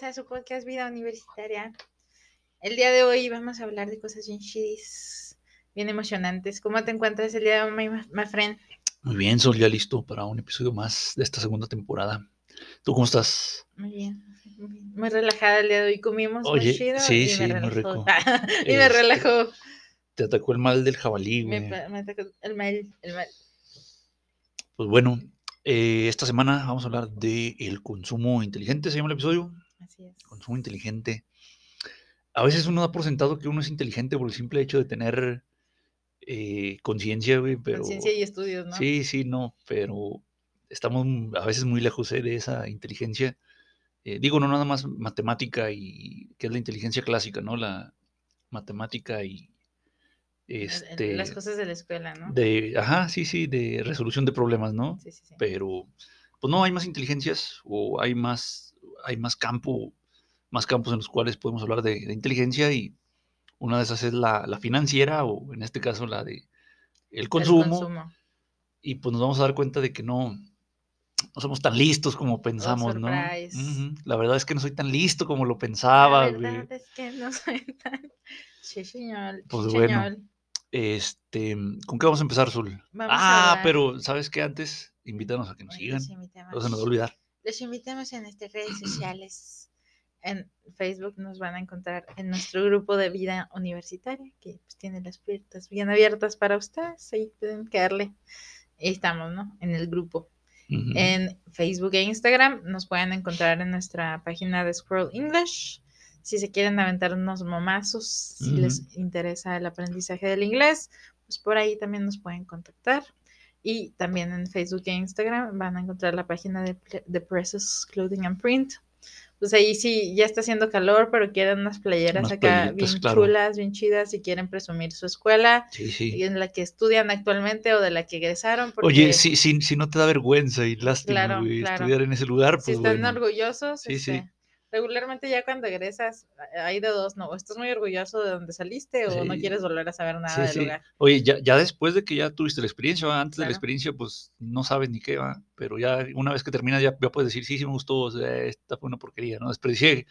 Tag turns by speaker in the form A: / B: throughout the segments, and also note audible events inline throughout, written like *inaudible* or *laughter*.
A: bienvenidos a su podcast Vida Universitaria. El día de hoy vamos a hablar de cosas bien chidis, bien emocionantes. ¿Cómo te encuentras el día de hoy, my friend?
B: Muy bien, Sol, ya listo para un episodio más de esta segunda temporada. ¿Tú cómo estás?
A: Muy bien, muy relajada el día de hoy. Comimos
B: Oye,
A: chido
B: sí,
A: y
B: sí,
A: me
B: muy rico. *laughs*
A: y me
B: Este,
A: relajó.
B: Te atacó el mal del jabalí,
A: Me,
B: güey.
A: me atacó el mal, el mal.
B: Pues bueno, eh, esta semana vamos a hablar de el consumo inteligente, se llama el episodio.
A: Así es.
B: Consumo inteligente. A veces uno da por sentado que uno es inteligente por el simple hecho de tener eh, conciencia, güey, pero...
A: Conciencia y estudios, ¿no?
B: Sí, sí, no, pero estamos a veces muy lejos eh, de esa inteligencia. Eh, digo, no nada más matemática y que es la inteligencia clásica, ¿no? La matemática y este
A: Las cosas de la escuela, ¿no?
B: de, ajá, sí, sí, de resolución de problemas, ¿no?
A: Sí, sí, sí.
B: Pero pues no hay más inteligencias o hay más hay más campo, más campos en los cuales podemos hablar de, de inteligencia y una de esas es la, la financiera o en este caso la de el
A: El
B: consumo y pues nos vamos a dar cuenta de que no, no somos tan listos como pensamos, ¿no? La verdad es que no soy tan listo como lo
A: La
B: pensaba, güey.
A: verdad es que no *laughs* soy tan... Sí, señor.
B: Pues
A: sí,
B: bueno,
A: señor.
B: Este, ¿con qué vamos a empezar, Zul?
A: Vamos a
B: ah,
A: hablar-
B: pero ¿sabes qué? Antes, invítanos a que nos sigan. No se nos va a olvidar.
A: Los invitamos en nuestras redes *clears throat* sociales. En Facebook nos van a encontrar en nuestro grupo de vida universitaria, que pues, tiene las puertas bien abiertas para ustedes. Ahí pueden quedarle. Ahí estamos, ¿no? En el grupo. En Facebook e Instagram nos pueden encontrar en nuestra página de Scroll English. Si se quieren aventar unos momazos, si les interesa el aprendizaje del inglés, pues por ahí también nos pueden contactar. Y también en Facebook e Instagram van a encontrar la página de, de Presses Clothing and Print. Pues ahí sí, ya está haciendo calor, pero quieren unas playeras
B: Unas
A: acá bien
B: claro.
A: chulas, bien chidas, y quieren presumir su escuela
B: Sí,
A: y
B: sí.
A: en la que estudian actualmente o de la que egresaron. Porque
B: Oye, si, si, si no te da vergüenza y lástima,
A: Claro, claro.
B: estudiar en ese lugar,
A: si
B: pues
A: están
B: bueno.
A: orgullosos,
B: Sí, sí.
A: Regularmente ya cuando egresas hay de dos, ¿no? Estás muy orgulloso de donde saliste o no quieres volver a saber nada
B: Sí,
A: del
B: sí.
A: lugar.
B: Oye, ya, ya después de que ya tuviste la experiencia, ¿va? antes de la experiencia, pues no sabes ni qué va, pero ya una vez que terminas ya, ya puedes decir, sí, sí me gustó, o sea, esta fue una porquería, ¿no? Desperdicié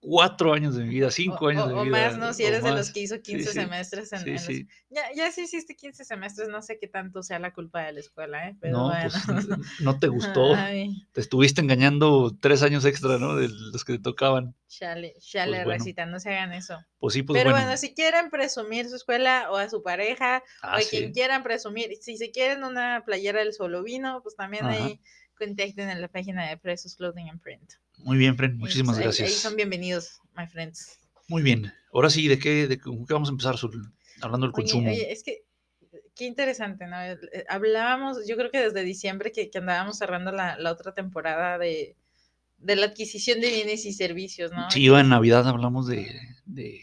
B: cuatro años de mi vida, cinco
A: o,
B: años
A: o-
B: de
A: o
B: mi vida.
A: más, ¿no? Si
B: o
A: eres de los que hizo 15
B: sí.
A: semestres en,
B: Sí,
A: en los-
B: sí.
A: Ya, ya si hiciste 15 semestres, no sé qué tanto sea la culpa de la escuela, ¿eh? Pero
B: No,
A: bueno.
B: pues *laughs* no te gustó.
A: Ay,
B: Te estuviste engañando tres años extra, ¿no? De los que te tocaban.
A: chale, chale,
B: Pues bueno.
A: recita, no se hagan eso.
B: Pues sí, pues
A: Pero
B: bueno.
A: bueno, si quieren presumir su escuela o a su pareja
B: Ah,
A: o a
B: sí.
A: quien quieran presumir, si se quieren una playera del solo vino, pues también
B: Ajá.
A: ahí contacten en la página de Presos Clothing and Print.
B: Muy bien, Fren, muchísimas
A: ahí-
B: gracias.
A: Ahí, son bienvenidos, my friends.
B: Muy bien. Ahora sí, ¿de qué, de qué vamos a empezar? Hablando del
A: Oye,
B: consumo.
A: oye, es que qué interesante, ¿no? Eh, eh, Hablábamos, yo creo que desde diciembre que, que andábamos cerrando la, la otra temporada de, de la adquisición de bienes y servicios, ¿no?
B: Sí, en Navidad hablamos de, de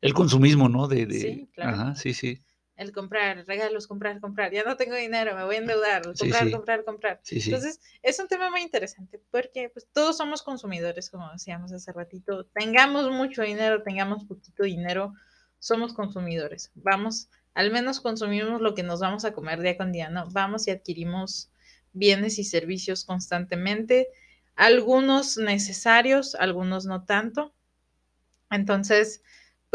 B: el consumismo, ¿no? De, de,
A: Sí, claro.
B: Ajá, sí, sí.
A: El comprar, regalos, comprar, comprar. Ya no tengo dinero, me voy a endeudar.
B: Sí,
A: Comprar,
B: sí.
A: comprar, comprar.
B: Sí, sí.
A: Entonces, es un tema muy interesante porque pues, todos somos consumidores, como decíamos hace ratito. Tengamos mucho dinero, tengamos poquito dinero, somos consumidores. Vamos, al menos consumimos lo que nos vamos a comer día con día, ¿no? Vamos y adquirimos bienes y servicios constantemente, algunos necesarios, algunos no tanto. Entonces,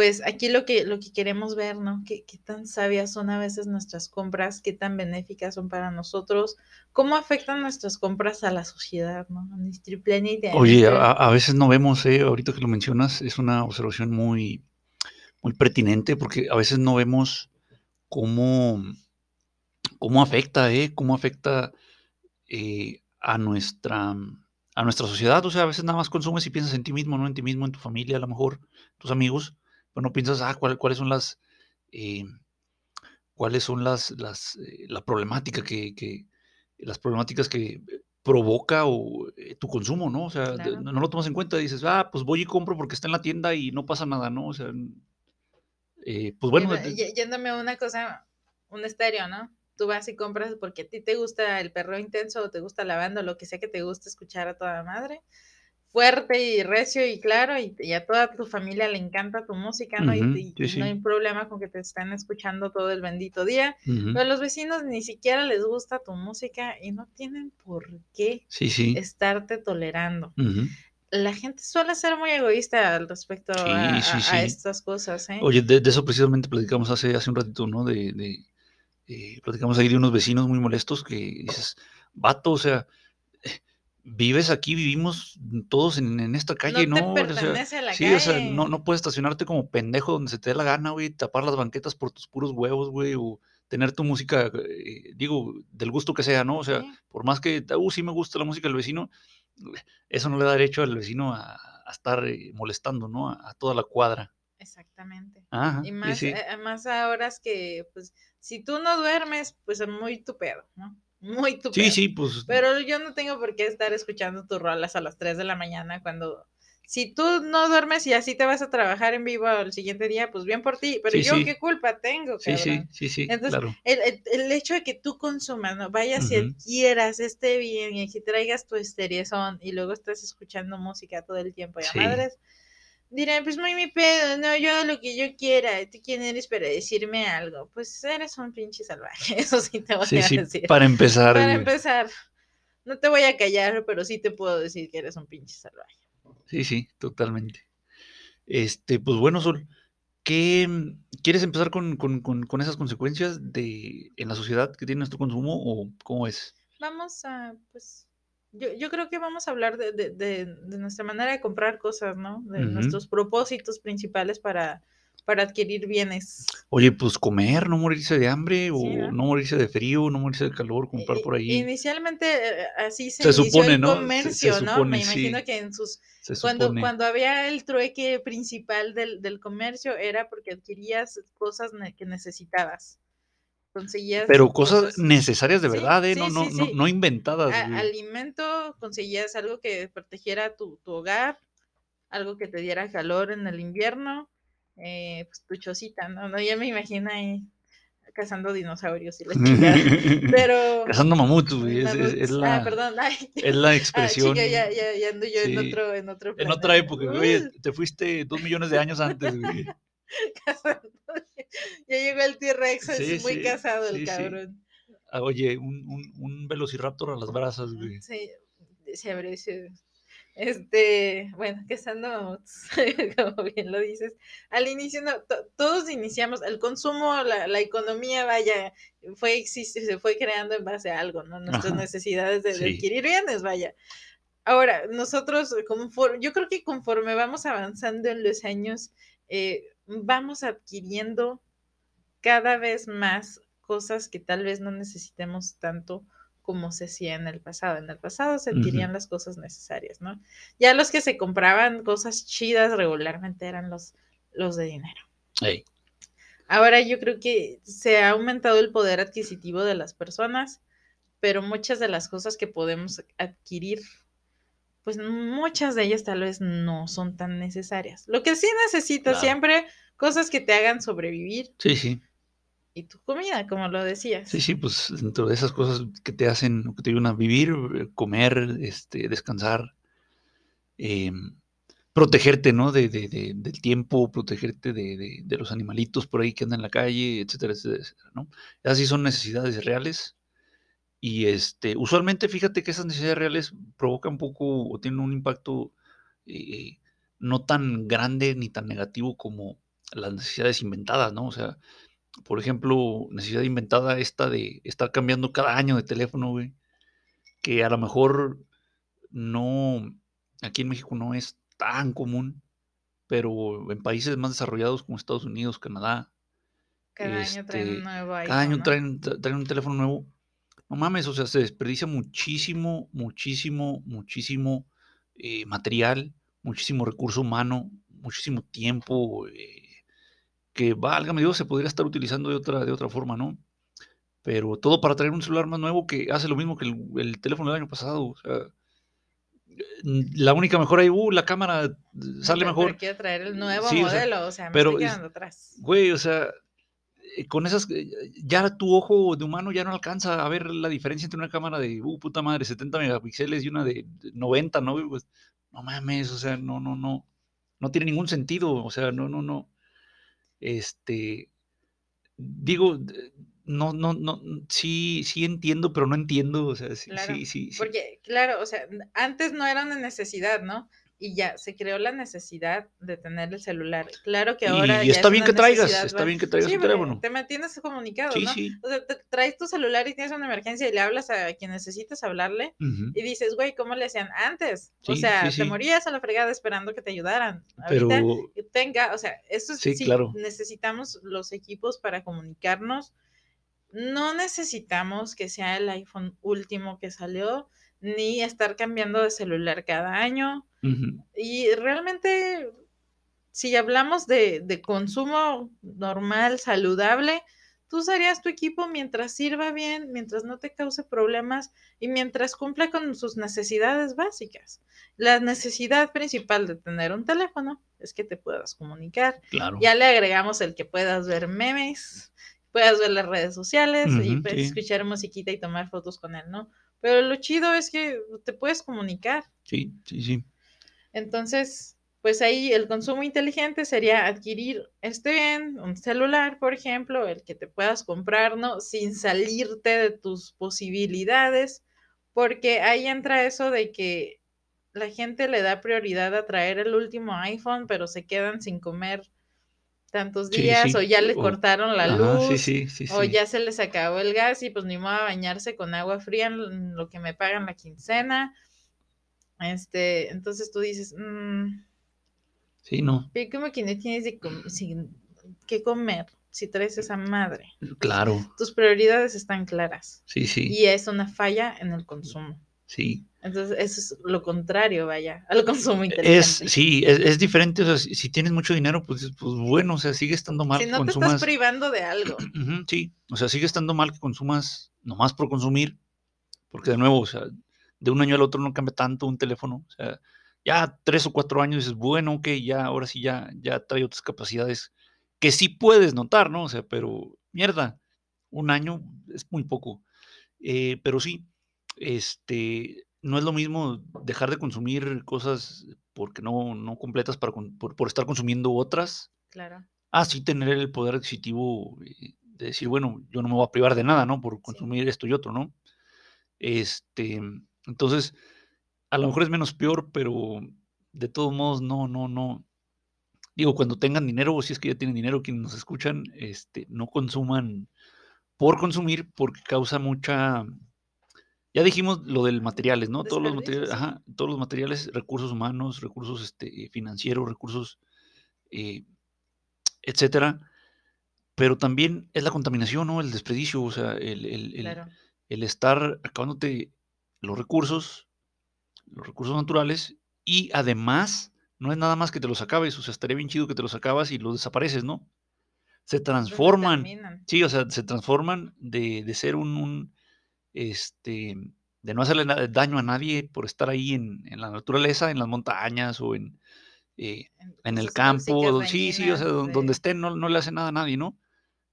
A: pues aquí lo que, lo que queremos ver, ¿no? ¿Qué, qué tan sabias son a veces nuestras compras, qué tan benéficas son para nosotros, cómo afectan nuestras compras a la sociedad, ¿no?
B: Oye, a, a veces no vemos, eh, ahorita que lo mencionas, es una observación muy, muy pertinente porque a veces no vemos cómo, cómo afecta, eh, cómo afecta eh, a nuestra a nuestra sociedad, o sea, a veces nada más consumes y piensas en ti mismo, ¿no? En ti mismo, en tu familia, a lo mejor, tus amigos, pero no piensas, ah, ¿cuál- cuáles son las, eh, cuáles son las, las, eh, la problemática que, que- las problemáticas que provoca o, eh, tu consumo, ¿no? O sea,
A: Claro.
B: no, no lo tomas en cuenta, dices, ah, pues voy y compro porque está en la tienda y no pasa nada, ¿no? O sea, eh, pues bueno,
A: y- Yéndome a una cosa, un estéreo, ¿no? Tú vas y compras porque a ti te gusta el perro intenso o te gusta la banda o lo que sea que te guste escuchar a toda madre. Fuerte y recio y claro, y, y a toda tu familia le encanta tu música, ¿no? Y-
B: Ujú,
A: y, y
B: sí.
A: no hay problema con que te estén escuchando todo el bendito día.
B: ujú,
A: Pero a los vecinos ni siquiera les gusta tu música y no tienen por qué
B: sí, sí.
A: estarte tolerando.
B: ujú,
A: la gente suele ser muy egoísta al respecto a, a- estas cosas, ¿eh?
B: Oye, de, de eso precisamente platicamos hace, hace un ratito, ¿no? De, de, eh, platicamos ahí de unos vecinos muy molestos que dices, vato, o sea, vives aquí, vivimos todos en, en esta calle,
A: no te
B: ¿no? O sea,
A: pertenece a la
B: sí,
A: calle.
B: o sea, no, no puedes estacionarte como pendejo donde se te dé la gana, güey, tapar las banquetas por tus puros huevos, güey, o tener tu música, eh, digo, del gusto que sea, ¿no? O sea,
A: Sí,
B: por más que, uh, sí me gusta la música del vecino, eso no le da derecho al vecino a, a estar eh, molestando, ¿no? A, a toda la cuadra.
A: exactamente.
B: Ajá,
A: Y más,
B: sí.
A: eh, más ahora es que, pues, si tú no duermes, pues es muy tu pedo, ¿no? Muy tu
B: Sí, sí, pues.
A: Pero yo no tengo por qué estar escuchando tus rolas a las 3 de la mañana cuando... Si tú no duermes y así te vas a trabajar en vivo el siguiente día, pues bien por ti. Pero
B: Sí,
A: yo
B: sí.
A: qué culpa tengo,
B: Sí, sí,
A: cabrón.
B: sí, sí,
A: Entonces,
B: claro.
A: El, el- el hecho de que tú consumas, ¿no? Vayas y
B: Ujú.
A: adquieras, esté bien y traigas tu estereozón y luego estás escuchando música todo el tiempo y a
B: Sí.
A: madres, dirán, pues muy mi pedo, no, yo hago lo que yo quiera, ¿tú quién eres para decirme algo? Pues eres un pinche salvaje, *laughs* eso sí te voy
B: Sí,
A: a
B: sí,
A: decir.
B: para empezar.
A: Para empezar, no te voy a callar, pero sí te puedo decir que eres un pinche salvaje.
B: Sí, sí, totalmente. Este, pues bueno, Sol, ¿qué quieres empezar con, con- con- con esas consecuencias de en la sociedad que tiene nuestro consumo o cómo es?
A: Vamos a, pues, yo, yo creo que vamos a hablar de, de- de- de nuestra manera de comprar cosas, ¿no? De nuestros propósitos principales para, para adquirir bienes.
B: Oye, pues comer, no morirse de hambre o
A: ¿no?
B: no morirse de frío, no morirse de calor, comprar por ahí.
A: Inicialmente eh, así se,
B: Se
A: inició
B: supone,
A: el
B: ¿no? Se- se
A: comercio, ¿no? Me
B: sí.
A: imagino que en sus
B: Se
A: cuando,
B: supone.
A: cuando había el trueque principal del, del comercio era porque adquirías cosas ne- que necesitabas. Conseguías
B: Pero cosas necesarias de
A: Sí,
B: verdad, ¿eh? No,
A: sí,
B: no, no,
A: sí.
B: no inventadas.
A: a- alimento, conseguías algo que protegiera tu, tu hogar, algo que te diera calor en el invierno, eh, pues tu chocita, ¿no? no ya me imagino ahí cazando dinosaurios y la *laughs* chingada. Pero.
B: Cazando mamuts, güey. Es,
A: Ah,
B: la,
A: perdón. Ay,
B: es la *laughs*
A: ah,
B: expresión.
A: chica, ya, ya, ya ando yo en otro, en otro
B: En otra época, güey. Oye, te fuiste dos millones de años antes, güey. *laughs*
A: cazando. *laughs* Ya llegó el T-Rex,
B: Sí,
A: es muy
B: sí,
A: casado el
B: sí,
A: cabrón.
B: Ah, Oye, un, un, un velociraptor a las brasas, güey.
A: Sí, se abre ese- Este, bueno, cazando mamuts, *laughs* como bien lo dices. Al inicio, no, to- todos iniciamos, el consumo, la, la economía, vaya, fue existe, se fue creando en base a algo, ¿no? Nuestras
B: Ajá,
A: necesidades de, adquirir bienes, vaya. Ahora, nosotros, conforme, yo creo que conforme vamos avanzando en los años, eh, vamos adquiriendo cada vez más cosas que tal vez no necesitemos tanto como se hacía en el pasado. En el pasado se adquirían las cosas necesarias, ¿no? Ya los que se compraban cosas chidas regularmente eran los, los de dinero. Ahora yo creo que se ha aumentado el poder adquisitivo de las personas, pero muchas de las cosas que podemos adquirir, pues muchas de ellas tal vez no son tan necesarias. Lo que sí necesitas
B: Claro.
A: siempre, cosas que te hagan sobrevivir
B: Sí, sí.
A: y tu comida, como lo decías.
B: Sí, sí, pues dentro de esas cosas que te hacen, que te ayudan a vivir, eh, comer, este, descansar, em, protegerte, ¿no? De, de- de- del tiempo, protegerte de, los animalitos por ahí que andan en la calle, etcétera, etcétera, etcétera, ¿no? Esas sí son necesidades reales. Y este, usualmente, fíjate que esas necesidades reales provocan un poco o tienen un impacto eh, no tan grande ni tan negativo como las necesidades inventadas, ¿no? O sea, por ejemplo, necesidad inventada esta de estar cambiando cada año de teléfono, güey, que a lo mejor no, aquí en México no es tan común, pero en países más desarrollados como Estados Unidos, Canadá,
A: Cada año traen
B: este,
A: un nuevo iPhone,
B: cada año
A: ¿no?
B: traen, tra- traen un teléfono nuevo. No mames, o sea, se desperdicia muchísimo, muchísimo, muchísimo eh, material, muchísimo recurso humano, muchísimo tiempo, eh, que válgame Dios, se podría estar utilizando de otra, de otra forma, ¿no? Pero todo para traer un celular más nuevo que hace lo mismo que el, el teléfono del año pasado. O sea, la única mejora ahí, uh, la cámara eh, sale
A: Pero-
B: mejor.
A: Pero quiero traer el nuevo
B: Sí, o sea,
A: modelo, o sea, me
B: pero
A: estoy
B: es-
A: quedando atrás.
B: Güey, o sea, con esas, eh, ya tu ojo de humano ya no alcanza a ver la diferencia entre una cámara de, uh, puta madre, 70 megapíxeles y una de de 90, ¿no? Pues, no mames, o sea, no, no, no, no tiene ningún sentido, o sea, no, no, no. Este, digo, d- no, no, no, sí, sí entiendo, pero no entiendo, o sea, sí,
A: Claro,
B: sí, sí, sí.
A: Porque, claro, o sea, antes no era una necesidad, ¿no? Y ya se creó la necesidad de tener el celular. Claro que ahora.
B: Y, está
A: es
B: bien que traigas, está bien que traigas
A: porque
B: teléfono.
A: Te mantienes comunicado,
B: Sí,
A: ¿no?
B: sí.
A: O sea, te traes tu celular y tienes una emergencia y le hablas a quien necesitas hablarle
B: Ujú.
A: y dices, güey, ¿cómo le hacían antes? o sea, te morías a la fregada esperando que te ayudaran.
B: Pero
A: Ahorita que tenga, o sea, eso
B: sí, claro.
A: necesitamos los equipos para comunicarnos. No necesitamos que sea el iPhone último que salió, ni estar cambiando de celular cada año.
B: Ujú,
A: Y realmente, si hablamos de, de consumo normal, saludable, tú usarías tu equipo mientras sirva bien, mientras no te cause problemas y mientras cumpla con sus necesidades básicas. La necesidad principal de tener un teléfono es que te puedas comunicar.
B: claro.
A: Ya le agregamos el que puedas ver memes, puedas ver las redes sociales y
B: Ujú,
A: puedes
B: sí.
A: escuchar musiquita y tomar fotos con él, ¿no? Pero lo chido es que te puedes comunicar.
B: Sí, sí, sí.
A: Entonces, pues ahí el consumo inteligente sería adquirir este bien, un celular, por ejemplo, el que te puedas comprar, ¿no? Sin salirte de tus posibilidades, porque ahí entra eso de que la gente le da prioridad a traer el último iPhone, pero se quedan sin comer tantos días
B: sí.
A: o ya le
B: O-
A: cortaron la
B: Ajá,
A: luz.
B: sí,
A: O ya se les acabó el gas y pues ni modo a bañarse con agua fría en lo que me pagan la quincena. Este, entonces tú dices, "Mm,
B: Sí, no,
A: pero como que no tienes de com- sin- que comer si traes esa madre.
B: claro.
A: Tus prioridades están claras
B: Sí, sí,
A: y es una falla en el consumo.
B: sí.
A: Entonces, eso es lo contrario, vaya, al consumo
B: Es,
A: inteligente.
B: sí, es, es diferente. O sea, si, si tienes mucho dinero, pues, pues bueno, o sea, sigue estando mal
A: si no te
B: consumas.
A: estás privando de algo. *clears throat*
B: Sí, o sea, sigue estando mal que consumas nomás por consumir, porque de nuevo, o sea, de un año al otro no cambia tanto un teléfono, o sea, ya tres o cuatro años dices, bueno, ok, ya, ahora sí ya, ya trae otras capacidades que sí puedes notar, ¿no? O sea, pero mierda, un año es muy poco, Eh, pero sí, este, no es lo mismo dejar de consumir cosas porque no, no completas para, por, por estar consumiendo otras,
A: Claro.
B: Ah, sí, tener el poder adquisitivo eh, de decir, bueno, yo no me voy a privar de nada, ¿no? Por consumir esto y otro, ¿no? Este, entonces, a lo mejor es menos peor, pero de todos modos, no, no, no. Digo, cuando tengan dinero, o si es que ya tienen dinero, quienes nos escuchan, este, no consuman por consumir, porque causa mucha. Ya dijimos lo del materiales, ¿no? Todos los materiales, ajá, todos los materiales, recursos humanos, recursos este, financieros, recursos eh, etcétera. Pero también es la contaminación, ¿no? El desperdicio, o sea, el, el- el-
A: Claro.
B: el estar acabándote los recursos, los recursos naturales, y además, no es nada más que te los acabes, o sea, estaría bien chido que te los acabas y los desapareces, ¿no? Se transforman, sí, o sea, se transforman de, de ser un, un, este, de no hacerle daño a nadie por estar ahí en, en la naturaleza, en las montañas o en, eh, en el campo, sí, sí, o sea, donde
A: de-
B: estén no, no le hace nada a nadie, ¿no?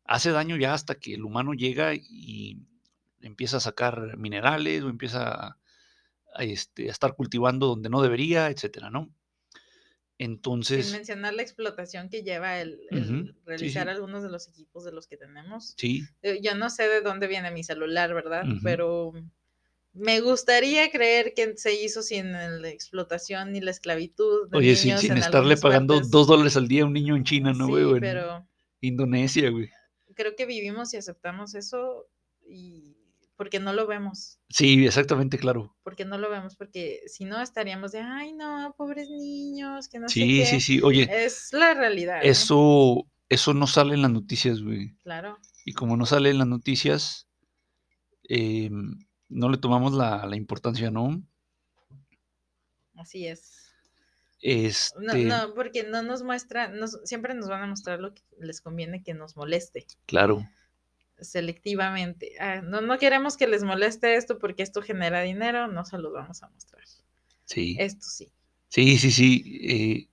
B: Hace daño ya hasta que el humano llega y empieza a sacar minerales o empieza a, a, este, a estar cultivando donde no debería, etcétera, ¿no?
A: Sin
B: Entonces,
A: mencionar la explotación que lleva el, realizar
B: sí.
A: algunos de los equipos de los que tenemos.
B: sí,
A: Eh, Yo no sé de dónde viene mi celular, ¿verdad? Pero me gustaría creer que se hizo sin la explotación ni la esclavitud. De
B: oye, sin,
A: niños
B: sin
A: en
B: estarle pagando
A: partes.
B: dos dólares al día a un niño en China, ¿no, güey?
A: Sí, pero
B: Indonesia, güey.
A: creo que vivimos y aceptamos eso y porque no lo vemos.
B: Sí, exactamente, claro.
A: Porque no lo vemos, porque si no estaríamos de, ay, no, pobres niños, que no sé
B: Sí,
A: qué.
B: sí, sí. Oye,
A: Es la realidad. ¿eh?
B: eso, eso no sale en las noticias, güey.
A: Claro.
B: Y como no sale en las noticias, eh, no le tomamos la, la importancia, ¿no?
A: Así es.
B: Este,
A: No, no, porque no nos muestra, nos, siempre nos van a mostrar lo que les conviene que nos moleste,
B: claro,
A: selectivamente. Ah, no, no queremos que les moleste esto porque esto genera dinero, no se los vamos a mostrar.
B: sí.
A: Esto sí.
B: Sí, sí, sí. eh,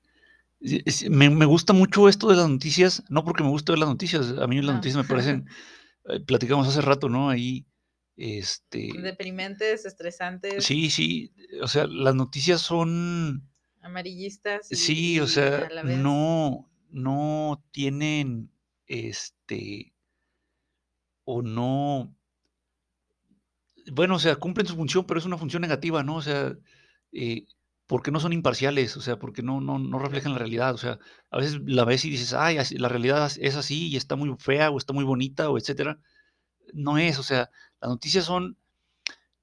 B: me, me gusta mucho esto de las noticias, no porque me guste ver las noticias, a mí las
A: No.
B: noticias me parecen, *laughs* eh, platicamos hace rato, ¿no? Ahí, este,
A: Deprimentes, estresantes,
B: sí, sí, o sea, las noticias son,
A: amarillistas. y-
B: sí, o sea, no, no tienen, este, o no, bueno, o sea, cumplen su función, pero es una función negativa, ¿no? O sea, eh, porque no son imparciales, o sea, porque no, no, no reflejan la realidad. O sea, a veces la ves y dices, ay, la realidad es así y está muy fea o está muy bonita o etcétera. No es, o sea, las noticias son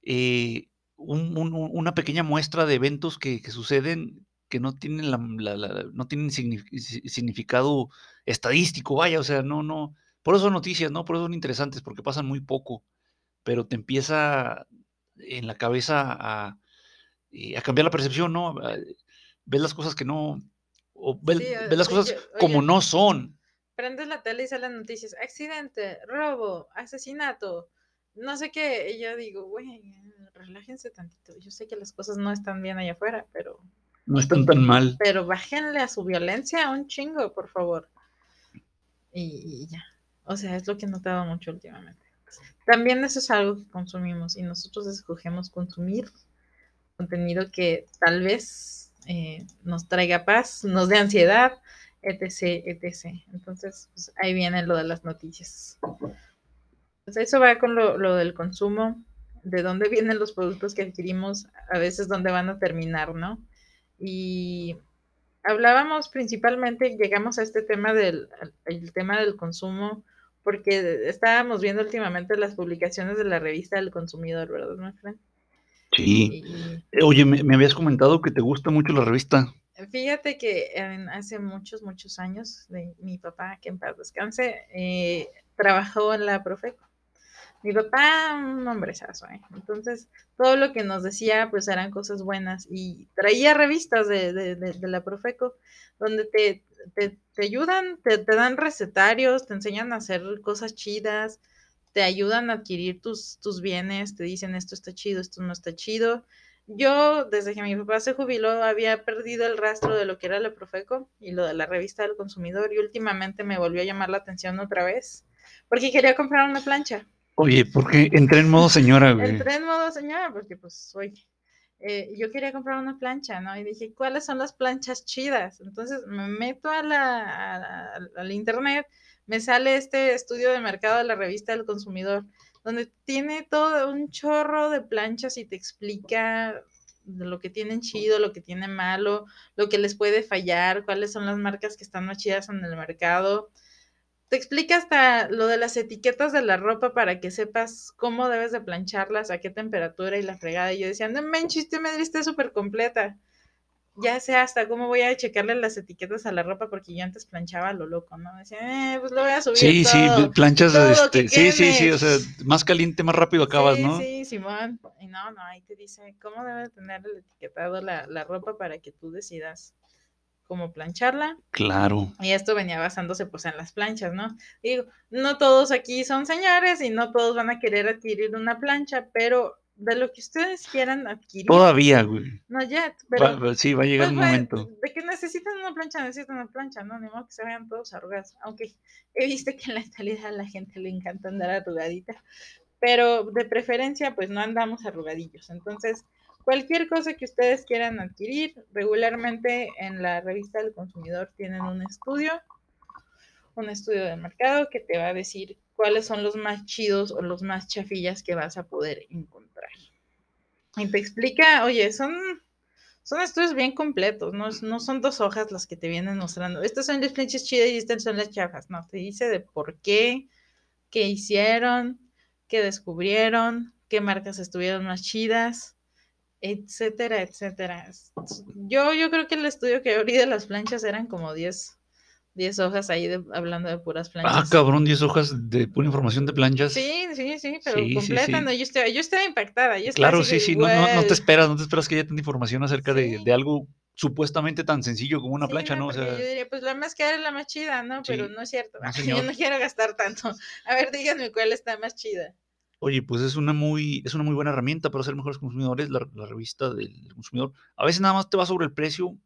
B: eh, una pequeña muestra de eventos que, suceden que no tienen, la, no tienen significado estadístico, vaya, o sea, no, no, por eso son noticias, ¿no? Por eso son interesantes, porque pasan muy poco, pero te empieza en la cabeza a, eh, a cambiar la percepción, ¿no? Ves las cosas que no, o ves, las cosas como no son.
A: Prendes la tele y salen noticias, accidente, robo, asesinato, no sé qué, y yo digo, güey, relájense tantito, yo sé que las cosas no están bien allá afuera, pero...
B: No están tan mal.
A: Pero bájenle a su violencia un chingo, por favor. Y, y ya, o sea, es lo que he notado mucho últimamente. También eso es algo que consumimos y nosotros escogemos consumir contenido que tal vez eh, nos traiga paz, nos dé ansiedad, etc., etc. Entonces, pues, ahí viene lo de las noticias. Pues eso va con lo, lo, del consumo, de dónde vienen los productos que adquirimos, a veces dónde van a terminar, ¿no? Y hablábamos principalmente, llegamos a este tema del el tema del consumo, porque estábamos viendo últimamente las publicaciones de la revista del consumidor, ¿verdad, Fran?
B: Sí. Oye, me, habías comentado que te gusta mucho la revista.
A: Fíjate que hace muchos, muchos años, de mi papá, que en paz descanse, eh, trabajó en la Profeco. Mi papá, un hombrezazo, ¿eh? Entonces, todo lo que nos decía, pues eran cosas buenas. Y traía revistas de, de, de, la Profeco, donde te, te, te ayudan, te, te, dan recetarios, te enseñan a hacer cosas chidas, te ayudan a adquirir tus, tus bienes, te dicen esto está chido, esto no está chido. Yo, desde que mi papá se jubiló, había perdido el rastro de lo que era la Profeco y lo de la revista del consumidor y últimamente me volvió a llamar la atención otra vez porque quería comprar una plancha.
B: Oye, porque entré en modo señora, güey.
A: Entré en modo señora porque pues soy... Eh, yo quería comprar una plancha, ¿no? Y dije, ¿cuáles son las planchas chidas? Entonces me meto a la, al internet me sale este estudio de mercado de la revista del consumidor, donde tiene todo un chorro de planchas y te explica lo que tienen chido, lo que tienen malo, lo que les puede fallar, cuáles son las marcas que están más chidas en el mercado. Te explica hasta lo de las etiquetas de la ropa para que sepas cómo debes de plancharlas, a qué temperatura y la fregada. Y yo decía, no manches, usted me diste súper completa ya sé hasta cómo voy a checarle las etiquetas a la ropa porque yo antes planchaba lo loco, ¿no? Decía, eh, pues lo voy a subir.
B: Sí, sí, planchas, este, sí, sí, sí, o sea, más caliente, más rápido acabas, ¿no?
A: Sí, Simón. Y no, no, ahí te dice cómo debe tener el etiquetado la, la ropa para que tú decidas cómo plancharla.
B: Claro.
A: Y esto venía basándose pues en las planchas, ¿no? Digo, no todos aquí son señores y no todos van a querer adquirir una plancha, pero de lo que ustedes quieran adquirir.
B: Todavía, güey.
A: No yet, pero.
B: sí, va a llegar un pues, momento.
A: De que necesitan una plancha, necesitan una plancha, ¿no? Ni modo que se vean todos arrugados. Aunque he visto que en la actualidad a la gente le encanta andar arrugadita. Pero de preferencia, pues no andamos arrugadillos. Entonces, cualquier cosa que ustedes quieran adquirir, regularmente en la revista del consumidor tienen un estudio, un estudio de mercado que te va a decir cuáles son los más chidos o los más chafillas que vas a poder encontrar. Y te explica, oye, son, son estudios bien completos, no, no son dos hojas las que te vienen mostrando. Estas son las planchas chidas y estas son las chafas, no, te dice de por qué, qué hicieron, qué descubrieron, qué marcas estuvieron más chidas, etcétera, etcétera. Yo, yo creo que el estudio que abrí de las planchas eran como 10 10 hojas ahí hablando de puras ah, planchas.
B: Ah, cabrón, 10 hojas de pura información de planchas.
A: Sí, sí, sí, pero completa, No, yo, estaba, yo estaba impactada.
B: claro, sí, sí, no, no, te esperas, no te esperas que haya tanta información acerca de, de, algo supuestamente tan sencillo como una plancha, ¿no?
A: O sea, yo diría, pues la más cara es la más chida, ¿no? Pero no es cierto. *laughs* yo no quiero gastar tanto. A ver, díganme cuál está más chida.
B: Oye, pues es una muy, es una muy buena herramienta para ser mejores consumidores, la, revista del consumidor. A veces nada más te va sobre el precio,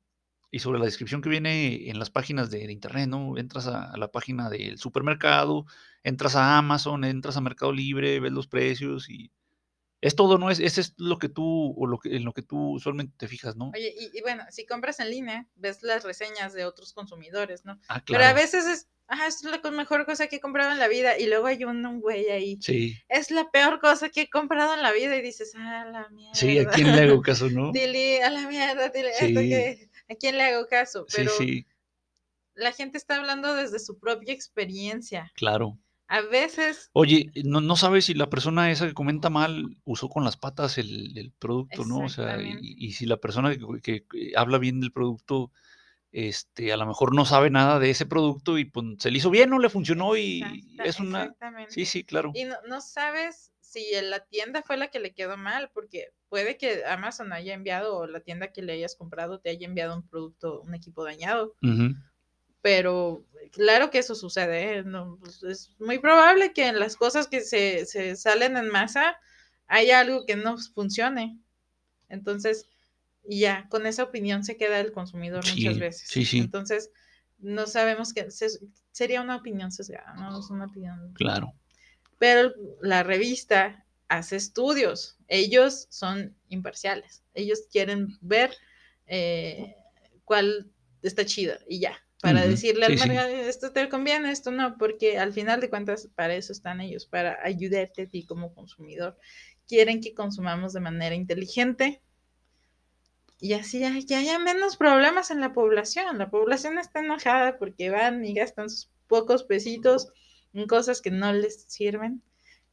B: y sobre la descripción que viene en las páginas de, internet, ¿no? Entras a, la página del supermercado, entras a Amazon, entras a Mercado Libre, ves los precios y es todo, ¿no? Es, ese es lo que tú, o lo que, en lo que tú usualmente te fijas, ¿no?
A: Oye, y, bueno, si compras en línea, ves las reseñas de otros consumidores, ¿no? Ah, claro. Pero a veces es ajá, es la mejor cosa que he comprado en la vida. Y luego hay un, un güey ahí,
B: Sí,
A: es la peor cosa que he comprado en la vida. Y dices, ah, la mierda.
B: sí, ¿a quién le hago caso, *laughs* no?
A: Dile, a la mierda, dile esto
B: Sí.
A: que, ¿a quién le hago caso?
B: Sí,
A: Pero
B: sí,
A: la gente está hablando desde su propia experiencia.
B: claro.
A: A veces,
B: Oye, no, no sabes si la persona esa que comenta mal usó con las patas el, el producto, ¿no? O sea, y, y si la persona que, que- que habla bien del producto, este, a lo mejor no sabe nada de ese producto y pues se le hizo bien, no le funcionó y
A: exacta-
B: es una...
A: exactamente.
B: Sí, sí, claro.
A: Y no, no sabes si la tienda fue la que le quedó mal, porque puede que Amazon haya enviado o la tienda que le hayas comprado te haya enviado un producto, un equipo dañado. Pero claro que eso sucede, ¿eh? No, pues, es muy probable que en las cosas que se, se salen en masa haya algo que no funcione. Entonces, y ya, con esa opinión se queda el consumidor muchas veces.
B: sí, sí.
A: Entonces, no sabemos que sería una opinión sesgada, no es una opinión
B: Claro.
A: pero la revista hace estudios. Ellos son imparciales. Ellos quieren ver eh, cuál está chido y ya. Para decirle al
B: sí,
A: mercado, esto te conviene, esto no, porque al final de cuentas para eso están ellos, para ayudarte a ti como consumidor. Quieren que consumamos de manera inteligente y así ya, ya haya menos problemas en la población. La población está enojada porque van y gastan sus pocos pesitos en cosas que no les sirven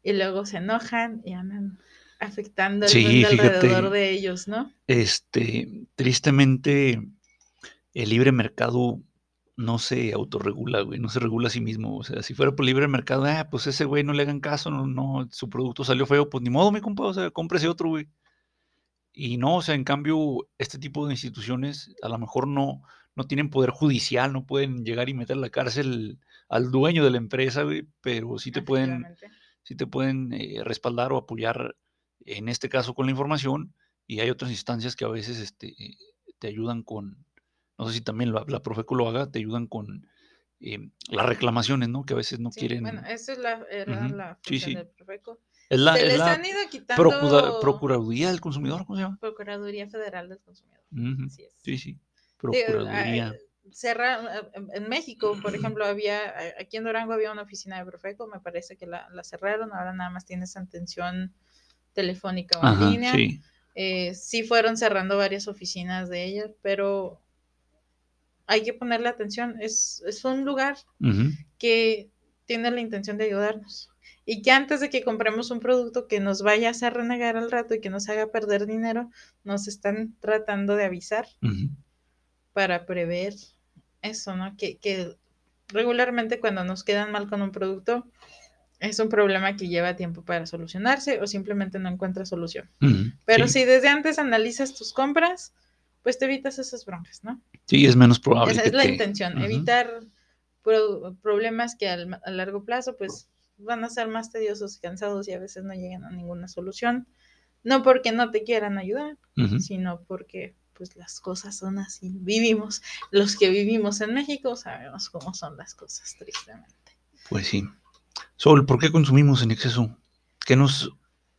A: y luego se enojan y andan afectando el
B: Sí,
A: mundo
B: fíjate.
A: alrededor de ellos, ¿no?
B: Este, tristemente, el libre mercado no se autorregula, güey, no se regula a sí mismo. O sea, si fuera por libre mercado, ah, pues ese güey no le hagan caso, no, no, su producto salió feo, pues ni modo, mi compa, o sea, cómprese otro, güey. Y no, o sea, en cambio, este tipo de instituciones a lo mejor no, no tienen poder judicial, no pueden llegar y meter a la cárcel al dueño de la empresa, güey, pero sí te pueden, sí te pueden eh, respaldar o apoyar, en este caso con la información, y hay otras instancias que a veces este, te ayudan con, no sé si también la, la Profeco lo haga, te ayudan con eh, las reclamaciones, ¿no? Que a veces no
A: Sí,
B: quieren.
A: Bueno, esa es la, era la
B: sí,
A: función
B: sí.
A: del Profeco.
B: es la,
A: Se
B: es
A: les
B: la
A: han ido quitando
B: Procura- Procuraduría del Consumidor, ¿cómo se llama?
A: Procuraduría Federal del Consumidor.
B: Ujú,
A: Así es.
B: Sí, sí. Procuraduría.
A: ah, cerra- en- en México, por *clears throat* ejemplo, había, a- aquí en Durango había una oficina de Profeco, me parece que la, la cerraron, ahora nada más tienes atención telefónica o en línea.
B: sí.
A: Eh, sí fueron cerrando varias oficinas de ellas, pero hay que ponerle atención, es, es un lugar que tiene la intención de ayudarnos. Y que antes de que compremos un producto que nos vaya a hacer renegar al rato y que nos haga perder dinero, nos están tratando de avisar para prever eso, ¿no? Que, que regularmente cuando nos quedan mal con un producto es un problema que lleva tiempo para solucionarse o simplemente no encuentra solución. Pero
B: sí.
A: si desde antes analizas tus compras, pues te evitas esas broncas, ¿no?
B: Sí, es menos probable.
A: Esa
B: que
A: es la
B: te-
A: intención, evitar pro- problemas que al- a largo plazo pues van a ser más tediosos y cansados y a veces no llegan a ninguna solución. No porque no te quieran ayudar, sino porque pues las cosas son así. Vivimos, los que vivimos en México sabemos cómo son las cosas, tristemente.
B: Pues sí. Sol, ¿por qué consumimos en exceso? ¿Qué nos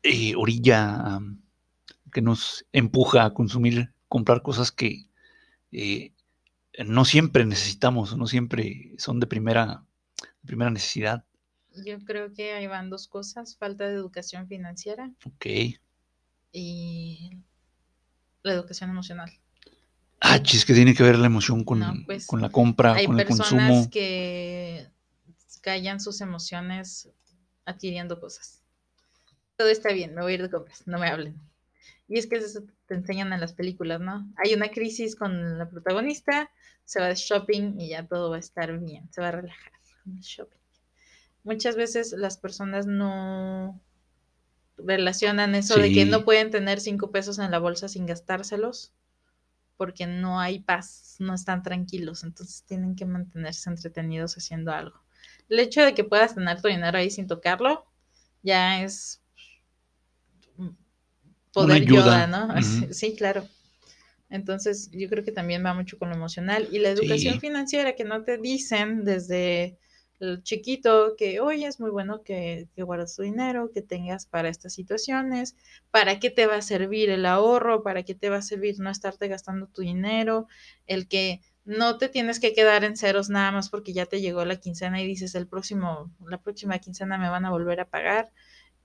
B: eh, orilla, que nos empuja a consumir, comprar cosas que eh, no siempre necesitamos, no siempre son de primera, de primera necesidad?
A: Yo creo que ahí van dos cosas, falta de educación financiera
B: Ok.
A: y la educación emocional.
B: Ah, chis, que tiene que ver la emoción con,
A: No, pues,
B: con la compra,
A: Hay
B: con el
A: personas
B: consumo.
A: que callan sus emociones adquiriendo cosas. Todo está bien, me voy a ir de compras, no me hablen. Y es que eso te enseñan en las películas, ¿no? Hay una crisis con la protagonista, se va de shopping y ya todo va a estar bien, se va a relajar con el shopping. Muchas veces las personas no relacionan eso de que no pueden tener cinco pesos en la bolsa sin gastárselos porque no hay paz, no están tranquilos, entonces tienen que mantenerse entretenidos haciendo algo. El hecho de que puedas tener tu dinero ahí sin tocarlo ya es poder
B: ayuda.
A: Yoda, ¿no? *laughs* Sí, claro. Entonces, yo creo que también va mucho con lo emocional y la educación
B: Sí.
A: financiera que no te dicen desde el chiquito que, oye, es muy bueno que, que guardes tu dinero, que tengas para estas situaciones, para qué te va a servir el ahorro, para qué te va a servir no estarte gastando tu dinero, el que no te tienes que quedar en ceros nada más porque ya te llegó la quincena y dices el próximo, la próxima quincena me van a volver a pagar.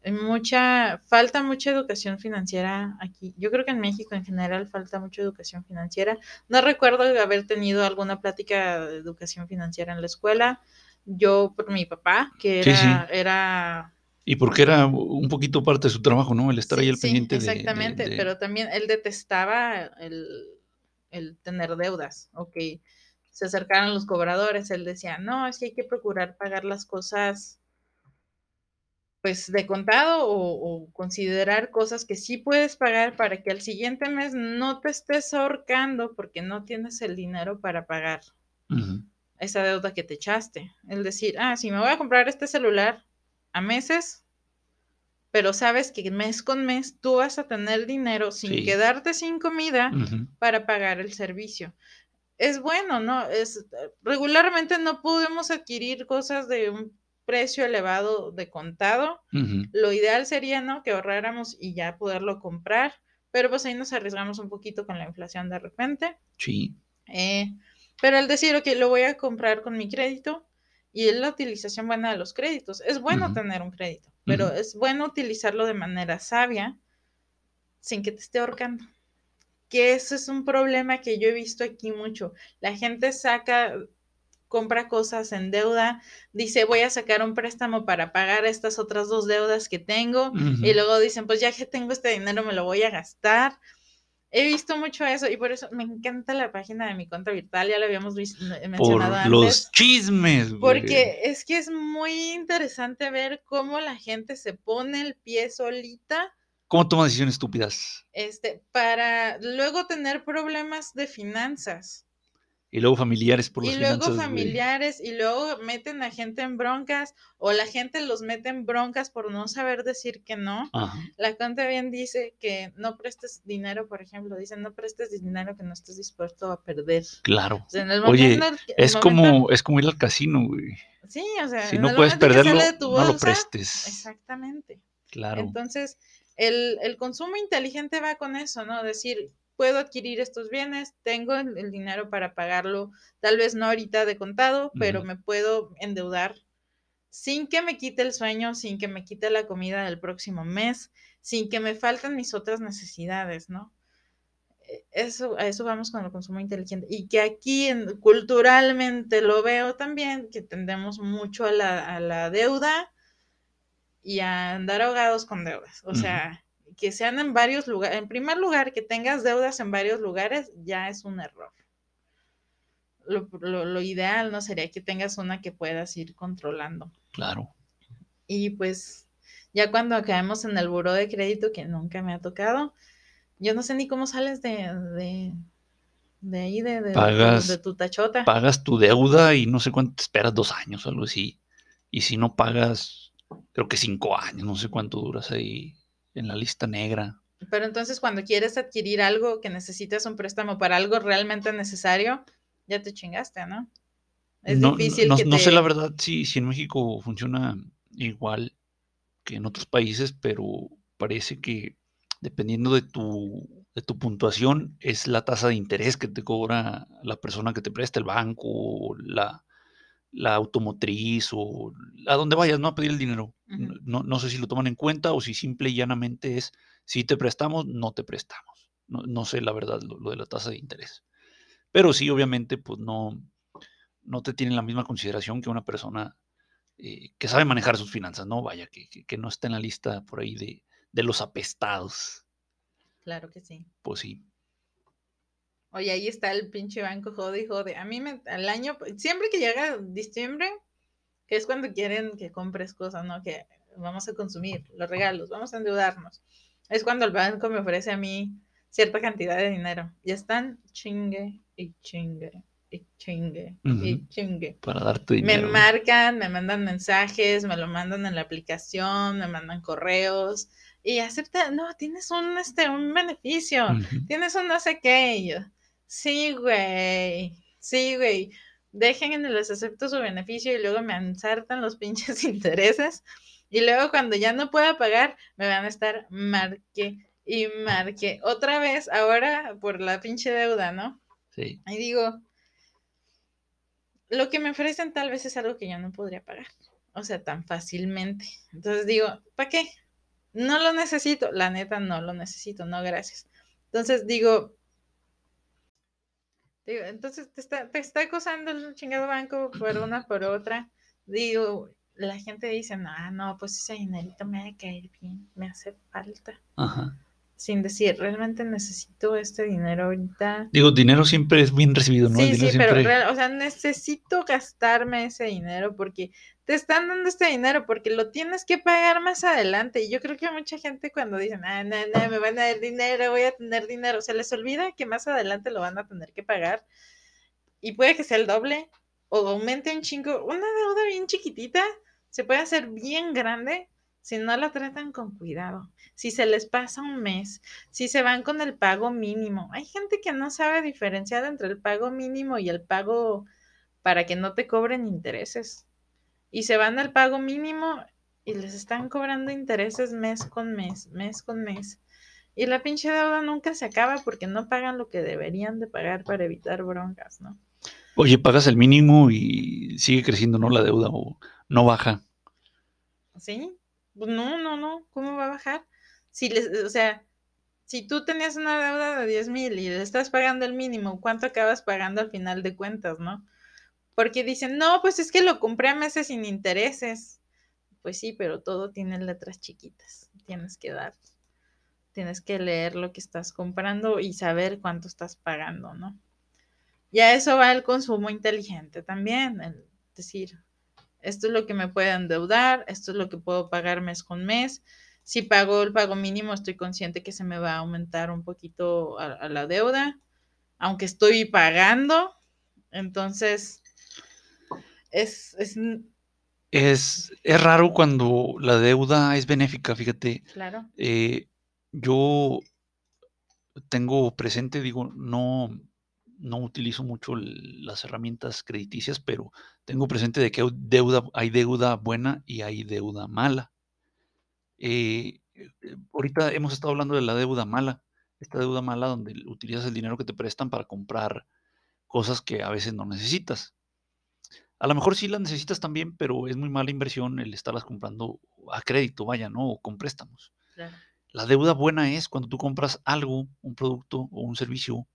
A: Mucha, falta mucha educación financiera aquí. Yo creo que en México en general falta mucha educación financiera. No recuerdo haber tenido alguna plática de educación financiera en la escuela. Yo por mi papá, que era, era
B: y porque era un poquito parte de su trabajo, ¿no? El estar ahí al pendiente
A: exactamente, de, pero también él detestaba el, el tener deudas, ok. Se acercaron los cobradores, él decía, no, es que hay que procurar pagar las cosas pues de contado o, considerar cosas que sí puedes pagar para que al siguiente mes no te estés ahorcando porque no tienes el dinero para pagar esa deuda que te echaste. Es decir, ah, si me voy a comprar este celular a meses, pero sabes que mes con mes tú vas a tener dinero sin quedarte sin comida para pagar el servicio. Es bueno, ¿no? Es regularmente no podemos adquirir cosas de un precio elevado de contado. Lo ideal sería, ¿no? Que ahorráramos y ya poderlo comprar, pero pues ahí nos arriesgamos un poquito con la inflación de repente.
B: Sí.
A: Eh, pero al decir, ok, lo voy a comprar con mi crédito y es la utilización buena de los créditos. Es bueno tener un crédito pero es bueno utilizarlo de manera sabia sin que te esté ahorcando. Que ese es un problema que yo he visto aquí mucho. La gente saca, compra cosas en deuda, dice voy a sacar un préstamo para pagar estas otras dos deudas que tengo y luego dicen pues ya que tengo este dinero me lo voy a gastar He visto mucho eso y por eso me encanta la página de mi cuenta virtual, ya lo habíamos mencionado
B: por Los chismes,
A: Porque es que es muy interesante ver cómo la gente se pone el pie solita.
B: ¿Cómo toma decisiones estúpidas?
A: Este, para luego tener problemas de finanzas.
B: Y luego familiares por los
A: Y luego familiares, y luego meten a gente en broncas, o la gente los mete en broncas por no saber decir que no. La cuenta bien dice que no prestes dinero, por ejemplo, dicen no prestes dinero que no estés dispuesto a perder.
B: Claro. Oye, es como, es como ir al casino, güey.
A: Sí, o sea,
B: si no puedes perderlo, no lo prestes.
A: Exactamente.
B: Claro.
A: Entonces, el, el consumo inteligente va con eso, ¿no? Decir, puedo adquirir estos bienes, tengo el, dinero para pagarlo, tal vez no ahorita de contado, pero me puedo endeudar sin que me quite el sueño, sin que me quite la comida del próximo mes, sin que me falten mis otras necesidades, ¿no? E, eso, a eso vamos con el consumo inteligente. Y que aquí culturalmente lo veo también, que tendemos mucho a la, deuda y a andar ahogados con deudas. O sea, que sean en varios lugares, en primer lugar, que tengas deudas en varios lugares, ya es un error. Lo, ideal no sería que tengas una que puedas ir controlando.
B: Claro.
A: Y pues ya cuando acabemos en el buro de crédito, que nunca me ha tocado, yo no sé ni cómo sales de, de, ahí, de, de, tu tachota.
B: Pagas tu deuda y no sé cuánto esperas, dos años o algo así. Y si no pagas, creo que cinco años, no sé cuánto duras ahí en la lista negra.
A: Pero entonces cuando quieres adquirir algo que necesitas un préstamo para algo realmente necesario, ya te chingaste, ¿no?
B: Es difícil. No, no sé la verdad si, si en México funciona igual que en otros países, pero parece que dependiendo de tu, de tu puntuación es la tasa de interés que te cobra la persona que te presta, el banco, la, la automotriz o a donde vayas, ¿no? A pedir el dinero. No, no, sé si lo toman en cuenta o si simple y llanamente es, si te prestamos, no te prestamos. No, sé la verdad lo, de la tasa de interés. Pero sí, obviamente, pues no, no te tienen la misma consideración que una persona eh, que sabe manejar sus finanzas, ¿no? Vaya, que, que, no está en la lista por ahí de, de los apestados.
A: Claro que sí.
B: Pues sí.
A: Oye, ahí está el pinche banco, jode y jode. A mí me, al año, siempre que llega diciembre, que es cuando quieren que compres cosas, ¿no? Que vamos a consumir, los regalos, vamos a endeudarnos. Es cuando el banco me ofrece a mí cierta cantidad de dinero. Y están chingue y chingue y chingue y chingue.
B: Para darte dinero.
A: Me marcan, me mandan mensajes, me lo mandan en la aplicación, me mandan correos y acepta, no, tienes un, este, un beneficio, tienes un no sé qué. Y yo, Sí, güey. Sí, güey. Dejen en les acepto su beneficio y luego me ensartan los *laughs* pinches intereses. Y luego cuando ya no pueda pagar, me van a estar marque y marque otra vez, ahora por la pinche deuda, ¿no?
B: Sí.
A: Y digo, lo que me ofrecen tal vez es algo que yo no podría pagar, o sea, tan fácilmente. Entonces digo, ¿para qué? No lo necesito, la neta no lo necesito, no, gracias. Entonces digo, digo entonces te está, te está acosando el chingado banco por una por otra. Digo, la gente dice, no, no, pues ese dinerito me va a caer bien, me hace falta.
B: Ajá.
A: Sin decir, realmente necesito este dinero ahorita.
B: Digo, dinero siempre es bien recibido, ¿no?
A: Sí, pero, real- o sea, necesito gastarme ese dinero porque te están dando este dinero porque lo tienes que pagar más adelante. Y yo creo que mucha gente cuando dicen, ah, no, no, me van a dar dinero, voy a tener dinero, se les olvida que más adelante lo van a tener que pagar. Y puede que sea el doble o aumente un chingo. Una deuda bien chiquitita se puede hacer bien grande si no la tratan con cuidado. Si se les pasa un mes, si se van con el pago mínimo. Hay gente que no sabe diferenciar entre el pago mínimo y el pago para que no te cobren intereses. Y se van al pago mínimo y les están cobrando intereses mes con mes, mes con mes. Y la pinche deuda nunca se acaba porque no pagan lo que deberían de pagar para evitar broncas, ¿no?
B: Oye, pagas el mínimo y sigue creciendo, ¿no? La deuda o no baja.
A: ¿Sí? Pues no, no, no. ¿Cómo va a bajar? Si les, o sea, si tú tenías una deuda de 10 mil y le estás pagando el mínimo, ¿cuánto acabas pagando al final de cuentas, no? Porque dicen, no, pues es que lo compré a meses sin intereses. Pues sí, pero todo tiene letras chiquitas. Tienes que dar, tienes que leer lo que estás comprando y saber cuánto estás pagando, ¿no? Y a eso va el consumo inteligente también, el decir, esto es lo que me puede endeudar, esto es lo que puedo pagar mes con mes. Si pago el pago mínimo, estoy consciente que se me va a aumentar un poquito a la deuda, aunque estoy pagando. Entonces, es, es
B: Es, es raro cuando la deuda es benéfica, fíjate.
A: claro.
B: Eh, yo tengo presente, digo, no, no utilizo mucho las herramientas crediticias, pero tengo presente de que hay deuda, hay deuda buena y hay deuda mala. Eh, eh, ahorita hemos estado hablando de la deuda mala, esta deuda mala donde utilizas el dinero que te prestan para comprar cosas que a veces no necesitas. A lo mejor sí las necesitas también, pero es muy mala inversión el estarlas comprando a crédito, vaya, ¿no? O con préstamos.
A: claro.
B: La deuda buena es cuando tú compras algo, un producto o un servicio,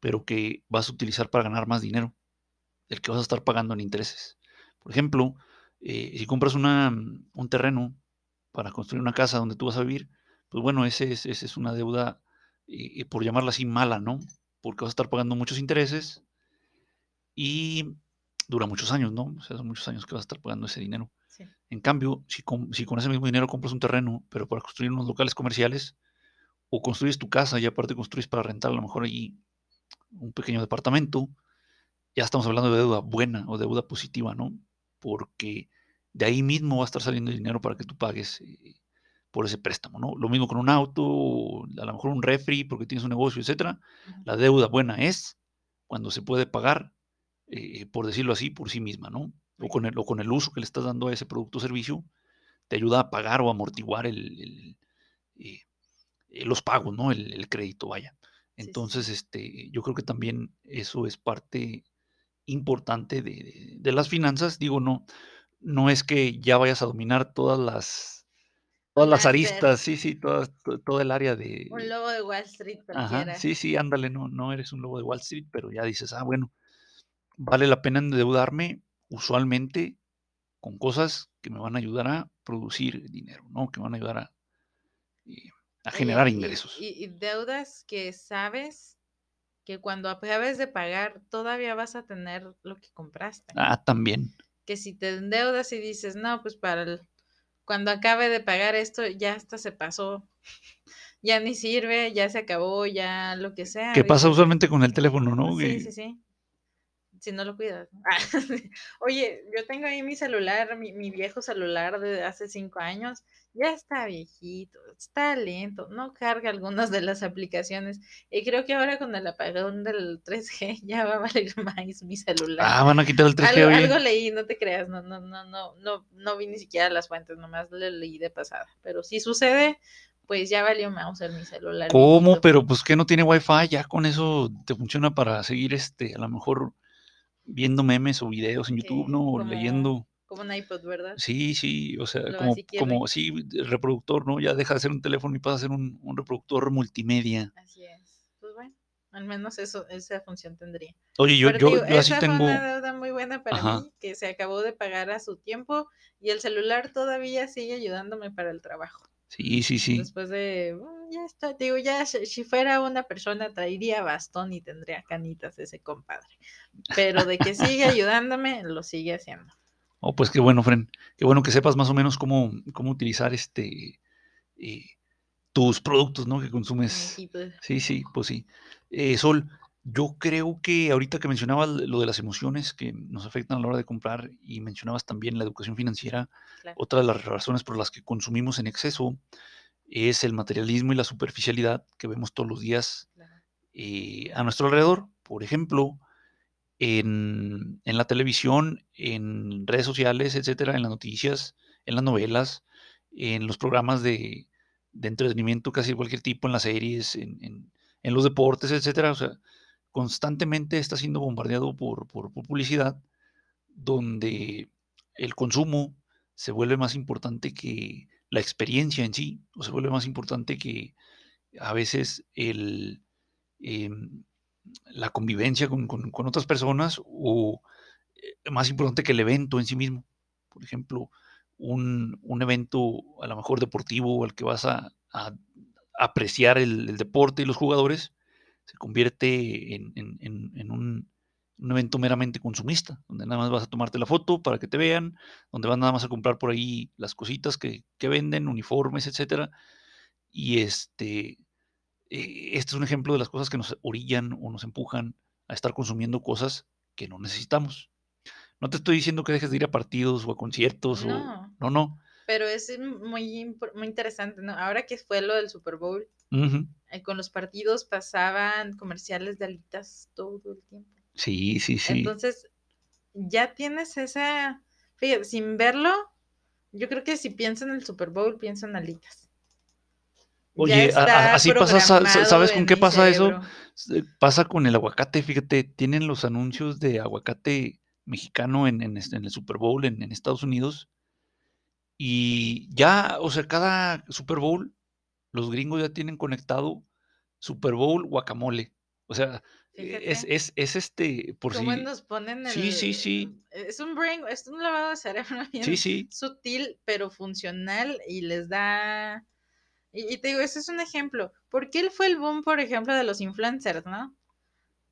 B: pero que vas a utilizar para ganar más dinero, del que vas a estar pagando en intereses. Por ejemplo, eh, si compras una, un terreno para construir una casa donde tú vas a vivir, pues bueno, ese es, ese es una deuda, eh, por llamarla así, mala, ¿no? Porque vas a estar pagando muchos intereses y dura muchos años, ¿no? O sea, son muchos años que vas a estar pagando ese dinero.
A: Sí.
B: En cambio, si con, si con ese mismo dinero compras un terreno, pero para construir unos locales comerciales, o construyes tu casa y aparte construyes para rentar a lo mejor allí un pequeño departamento, ya estamos hablando de deuda buena o deuda positiva, ¿no? Porque de ahí mismo va a estar saliendo el dinero para que tú pagues eh, por ese préstamo, ¿no? Lo mismo con un auto, a lo mejor un refri porque tienes un negocio, etcétera. La deuda buena es cuando se puede pagar, eh, por decirlo así, por sí misma, ¿no? O con, el, o con el uso que le estás dando a ese producto o servicio, te ayuda a pagar o amortiguar el, el, eh, eh, los pagos, ¿no? El, el crédito, vaya.
A: Sí, sí.
B: Entonces, este, yo creo que también eso es parte importante de, de- de las finanzas. Digo, no, no es que ya vayas a dominar todas las, todas las aristas, sí, sí, todas, to- todo el área de,
A: Un lobo de Wall Street
B: Ajá, sí, sí, ándale, no, no eres un lobo de Wall Street, pero ya dices, ah, bueno, vale la pena endeudarme usualmente con cosas que me van a ayudar a producir dinero, ¿no? Que me van a ayudar a, eh, a generar
A: y-
B: ingresos.
A: Y, y deudas que sabes que cuando acabes de pagar todavía vas a tener lo que compraste.
B: Ah, también.
A: Que si te endeudas y dices, no, pues para el, cuando acabe de pagar esto, ya hasta se pasó, *laughs* ya ni sirve, ya se acabó, ya lo que sea.
B: Que pasa usualmente con el teléfono, ¿no?
A: Sí,
B: Que-
A: sí, sí. Si no lo cuidas. ¿no? Ah, *laughs* *laughs* Oye, yo tengo ahí mi celular, mi, mi viejo celular de hace cinco años, ya está viejito, está lento, no carga algunas de las aplicaciones. Y creo que ahora con el apagón del 3G *laughs* ya va a valer más mi celular.
B: Ah, van a quitar el 3G,
A: algo, algo leí, no te creas, no, no, no, no, no, no vi ni siquiera las fuentes, nomás le leí de pasada. Pero si sucede, pues ya valió Mauser mi celular.
B: ¿Cómo? Pero pues que no tiene wifi, ya con eso te funciona para seguir este, a lo mejor viendo memes o videos en YouTube, ¿no? O
A: como-
B: leyendo.
A: Como un iPod, ¿verdad?
B: Sí, sí, o sea,
A: Lo
B: como, como, sí, reproductor, ¿no? Ya deja de ser un teléfono y pasa a ser un, un reproductor multimedia.
A: Así es. Pues bueno, al menos eso, esa función tendría.
B: Oye, yo,
A: Pero
B: yo,
A: digo,
B: yo así tengo,
A: fue una deuda muy buena para
B: Ajá.
A: mí, que se acabó de pagar a su tiempo y el celular todavía sigue ayudándome para el trabajo.
B: Sí, sí, sí.
A: Después de, "Mm, ya está, digo, ya si fuera una persona traería bastón y tendría canitas ese compadre. Pero de que sigue *laughs* ayudándome, lo sigue haciendo.
B: Oh, pues qué bueno, Fren. Qué bueno que sepas más o menos cómo, cómo utilizar este eh, tus productos, ¿no? Que consumes.
A: Pues,
B: Sí, sí, pues sí. Eh, Sol, yo creo que ahorita que mencionabas lo de las emociones que nos afectan a la hora de comprar y mencionabas también la educación financiera,
A: claro.
B: otra de las razones por las que consumimos en exceso es el materialismo y la superficialidad que vemos todos los días
A: claro.
B: eh, a nuestro alrededor. Por ejemplo, en, en la televisión, en redes sociales, etcétera, en las noticias, en las novelas, en los programas de, de entretenimiento casi de cualquier tipo, en las series, en, en- en los deportes, etcétera. O sea, constantemente está siendo bombardeado por, por- publicidad donde el consumo se vuelve más importante que la experiencia en sí, o se vuelve más importante que a veces el, em, la convivencia con, con- otras personas o eh, más importante que el evento en sí mismo. Por ejemplo, un, un evento a lo mejor deportivo al que vas a, apreciar el deporte y los jugadores se convierte en, en- en- en un, un evento meramente consumista, donde nada más vas a tomarte la foto para que te vean, donde vas nada más a comprar por ahí las cositas que, que venden, uniformes, etcétera. Y este, eh, este es un ejemplo de las cosas que nos orillan o nos empujan a estar consumiendo cosas que no necesitamos. No te estoy diciendo que dejes de ir a partidos o a conciertos o
A: No.
B: no, no.
A: Pero es muy, impor- muy interesante, ¿no? Ahora que fue lo del Super Bowl, eh, con los partidos pasaban comerciales de alitas todo el tiempo.
B: Sí, sí, sí.
A: Entonces, ya tienes esa, fíjate, sin verlo, yo creo que si pienso en el Super Bowl, pienso en alitas.
B: Oye, a- así pasa, ¿sabes con qué pasa eso?
A: cerebro.
B: Pasa con el aguacate, fíjate, tienen los anuncios de aguacate mexicano en, en en el Super Bowl en, en Estados Unidos. Y ya, o sea, cada Super Bowl, los gringos ya tienen conectado Super Bowl guacamole. O sea, eh, es, es, es este, por
A: ¿Cómo
B: si.
A: nos ponen el...
B: Sí, sí, sí.
A: Es un brain, es un lavado de cerebro *laughs* bien
B: Sí, sí.
A: sutil, pero funcional y les da... Y, y te digo, ese es un ejemplo. ¿Por qué fue el boom, por ejemplo, de los influencers, no?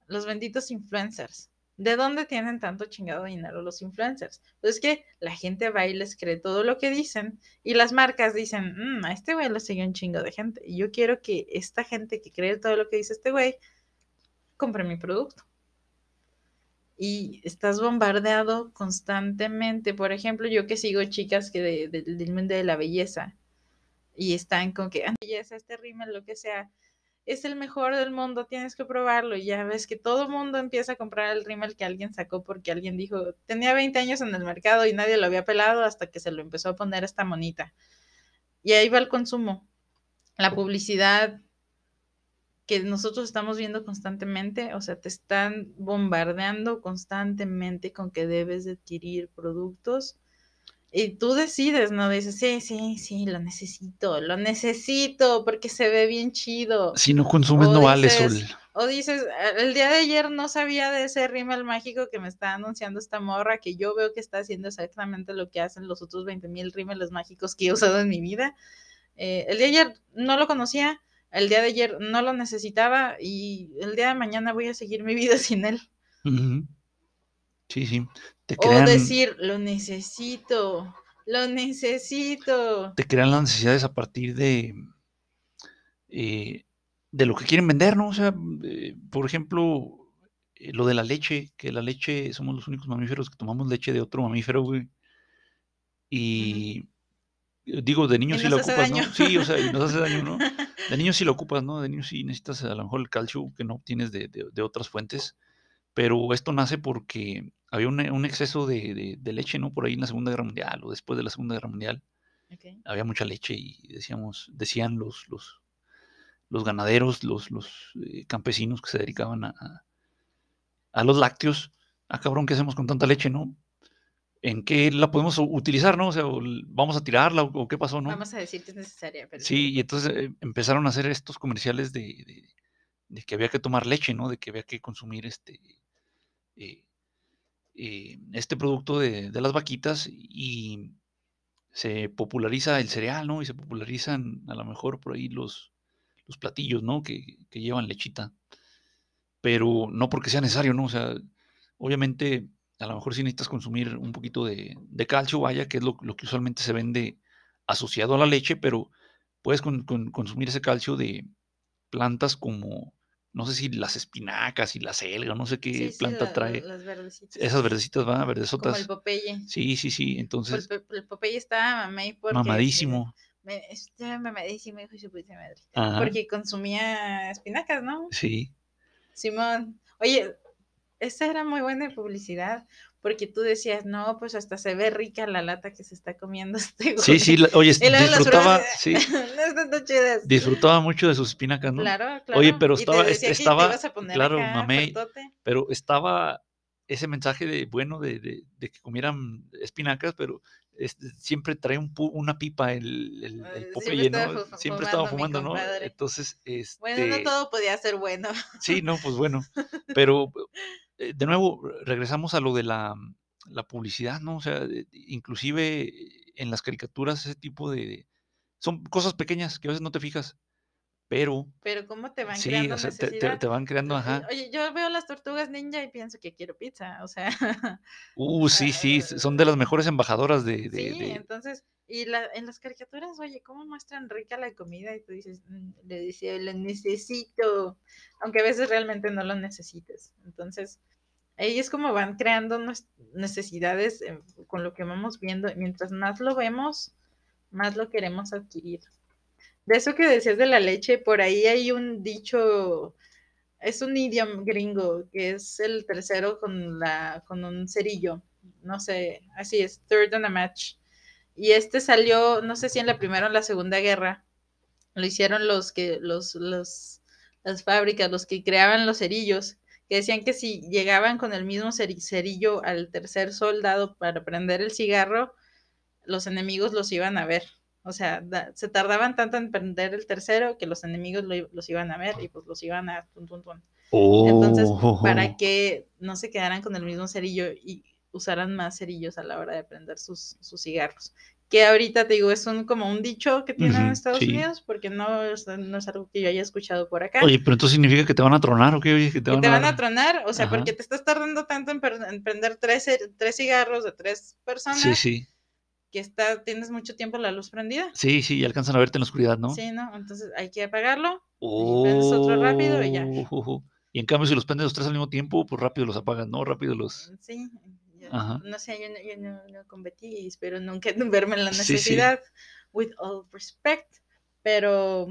A: Los benditos influencers. ¿De dónde tienen tanto chingado dinero los influencers? Pues es que la gente va y les cree todo lo que dicen y las marcas dicen, "Mm, a este güey lo sigue un chingo de gente y yo quiero que esta gente que cree todo lo que dice este güey compre mi producto. Y estás bombardeado constantemente. Por ejemplo, yo que sigo chicas que de- de- del mundo de la belleza y están con que, "Ah, belleza, este rímel, lo que sea, es el mejor del mundo, tienes que probarlo. Y ya ves que todo mundo empieza a comprar el rímel que alguien sacó porque alguien dijo, tenía 20 años en el mercado y nadie lo había pelado hasta que se lo empezó a poner esta monita. Y ahí va el consumo. La publicidad que nosotros estamos viendo constantemente, o sea, te están bombardeando constantemente con que debes de adquirir productos y tú decides, ¿no? Dices, sí, sí, sí, lo necesito, lo necesito porque se ve bien chido.
B: Si no consumes,
A: O
B: no vale, Sol.
A: O dices, "Ah, el día de ayer no sabía de ese rímel mágico que me está anunciando esta morra, que yo veo que está haciendo exactamente lo que hacen los otros 20 mil rímeles mágicos que he usado en mi vida. Eh, el día de ayer no lo conocía, el día de ayer no lo necesitaba y el día de mañana voy a seguir mi *laughs* vida sin él.
B: Sí, sí. Te
A: O
B: crean,
A: decir, lo necesito, lo necesito.
B: te crean las necesidades a partir de, eh, de lo que quieren vender, ¿no? O sea, eh, por ejemplo, eh, lo de la leche, que la leche, somos los únicos mamíferos que tomamos leche de otro mamífero, güey. Y digo, de niños
A: Y
B: sí la ocupas,
A: daño.
B: ¿no? Sí, o sea, y nos hace daño, ¿no? *laughs* De niños sí lo ocupas, ¿no? De niños sí necesitas a lo mejor el calcio que no obtienes de, de- de otras fuentes. Pero esto nace porque había un, un exceso de, de- de leche, ¿no? Por ahí en la Segunda Guerra Mundial o después de la Segunda Guerra Mundial había mucha leche y decíamos, decían los, los, los ganaderos, los, los eh, campesinos que se dedicaban a, a- a los lácteos, ah, cabrón, ¿qué hacemos con tanta leche, no? ¿En qué la podemos utilizar, no? O sea, vamos a tirarla o, qué pasó, ¿no?
A: Vamos a decir que es necesaria. Pero
B: sí, y entonces eh, empezaron a hacer estos comerciales de, de, que había que tomar leche, ¿no? De que había que consumir este, eh, eh, este producto de, las vaquitas y se populariza el cereal, ¿no? Y se popularizan a lo mejor por ahí los, los platillos, ¿no? Que, que, llevan lechita. Pero no porque sea necesario, ¿no? O sea, obviamente a lo mejor sí necesitas consumir un poquito de, de calcio, vaya, que es lo, lo, que usualmente se vende asociado a la leche, pero puedes con, con, consumir ese calcio de plantas como no sé si las espinacas y la selga, no sé qué planta trae.
A: Las verdecitas.
B: Esas verdecitas, van, verdesotas.
A: Como el Popeye.
B: Sí, sí, sí.
A: Pues
B: entonces.
A: El, el Popeye está
B: mamadísimo.
A: Me, está mamadísimo, hijo de su puta madre. Porque consumía espinacas, ¿no?
B: Sí.
A: Simón. Oye, esa era muy buena publicidad porque tú decías, no, pues hasta se ve rica la lata que se está comiendo *laughs* este
B: güey. Sí, sí, oye, disfrutaba, sí, *laughs* disfrutaba mucho de sus espinacas, ¿no?
A: Claro, claro.
B: Oye, pero estaba, estaba, claro, mamé, pero estaba ese mensaje de, bueno, de, de, de que comieran espinacas, pero este, siempre trae un una pipa el, el, el Popeye, ¿no? Siempre estaba fumando, ¿no? Entonces, este...
A: Bueno, no todo podía ser bueno.
B: Sí, no, pues bueno, *laughs* pero de nuevo, regresamos a lo de la, la publicidad, ¿no? O sea, inclusive en las caricaturas ese tipo de... Son cosas pequeñas que a veces no te fijas, pero...
A: Pero cómo te van creando o sea,
B: te, te, van creando, ajá.
A: Oye, yo veo las tortugas ninja y pienso que quiero pizza, o sea... *laughs*
B: Uh, sí, sí, son de las mejores embajadoras de... de
A: sí, entonces, y la, en las caricaturas, oye, ¿cómo muestran rica la comida? Y tú dices, mm, le dice, lo necesito, aunque a veces realmente no lo necesites. Entonces, ahí es como van creando necesidades eh, con lo que vamos viendo. Mientras más lo vemos, más lo queremos adquirir. De eso que decías de la leche, por ahí hay un dicho, es un idioma gringo, que es el tercero con, la, con un cerillo. No sé, así es, third on a match. Y este salió, no sé si en la Primera o la Segunda Guerra, lo hicieron los que, los, los, las fábricas, los que creaban los cerillos, que decían que si llegaban con el mismo cerillo al tercer soldado para prender el cigarro, los enemigos los iban a ver. O sea, se tardaban tanto en prender el tercero que los enemigos los iban a ver y pues los iban a... Entonces, para oh. que no se quedaran con el mismo cerillo y usaran más cerillos a la hora de prender sus, sus cigarros. Que ahorita te digo, es un, como un dicho que tienen en Estados Unidos, porque no es, no es algo que yo haya escuchado por acá.
B: Oye, pero entonces significa que te van a tronar o qué?
A: que te, van, a... tronar, o sea, porque te estás tardando tanto en, prender tres, tres cigarros de tres personas.
B: Sí, sí
A: que está, tienes mucho tiempo la luz prendida.
B: Sí, sí, y alcanzan a verte en la oscuridad, ¿no?
A: Sí, ¿no? Entonces hay que apagarlo. Oh, y otro rápido y ya.
B: Y en cambio, si los prendes los tres al mismo tiempo, pues rápido los apagan, ¿no? Rápido los.
A: Sí, no sé, yo, no, yo no, no, competí y espero nunca *laughs* verme en la necesidad, with all respect, pero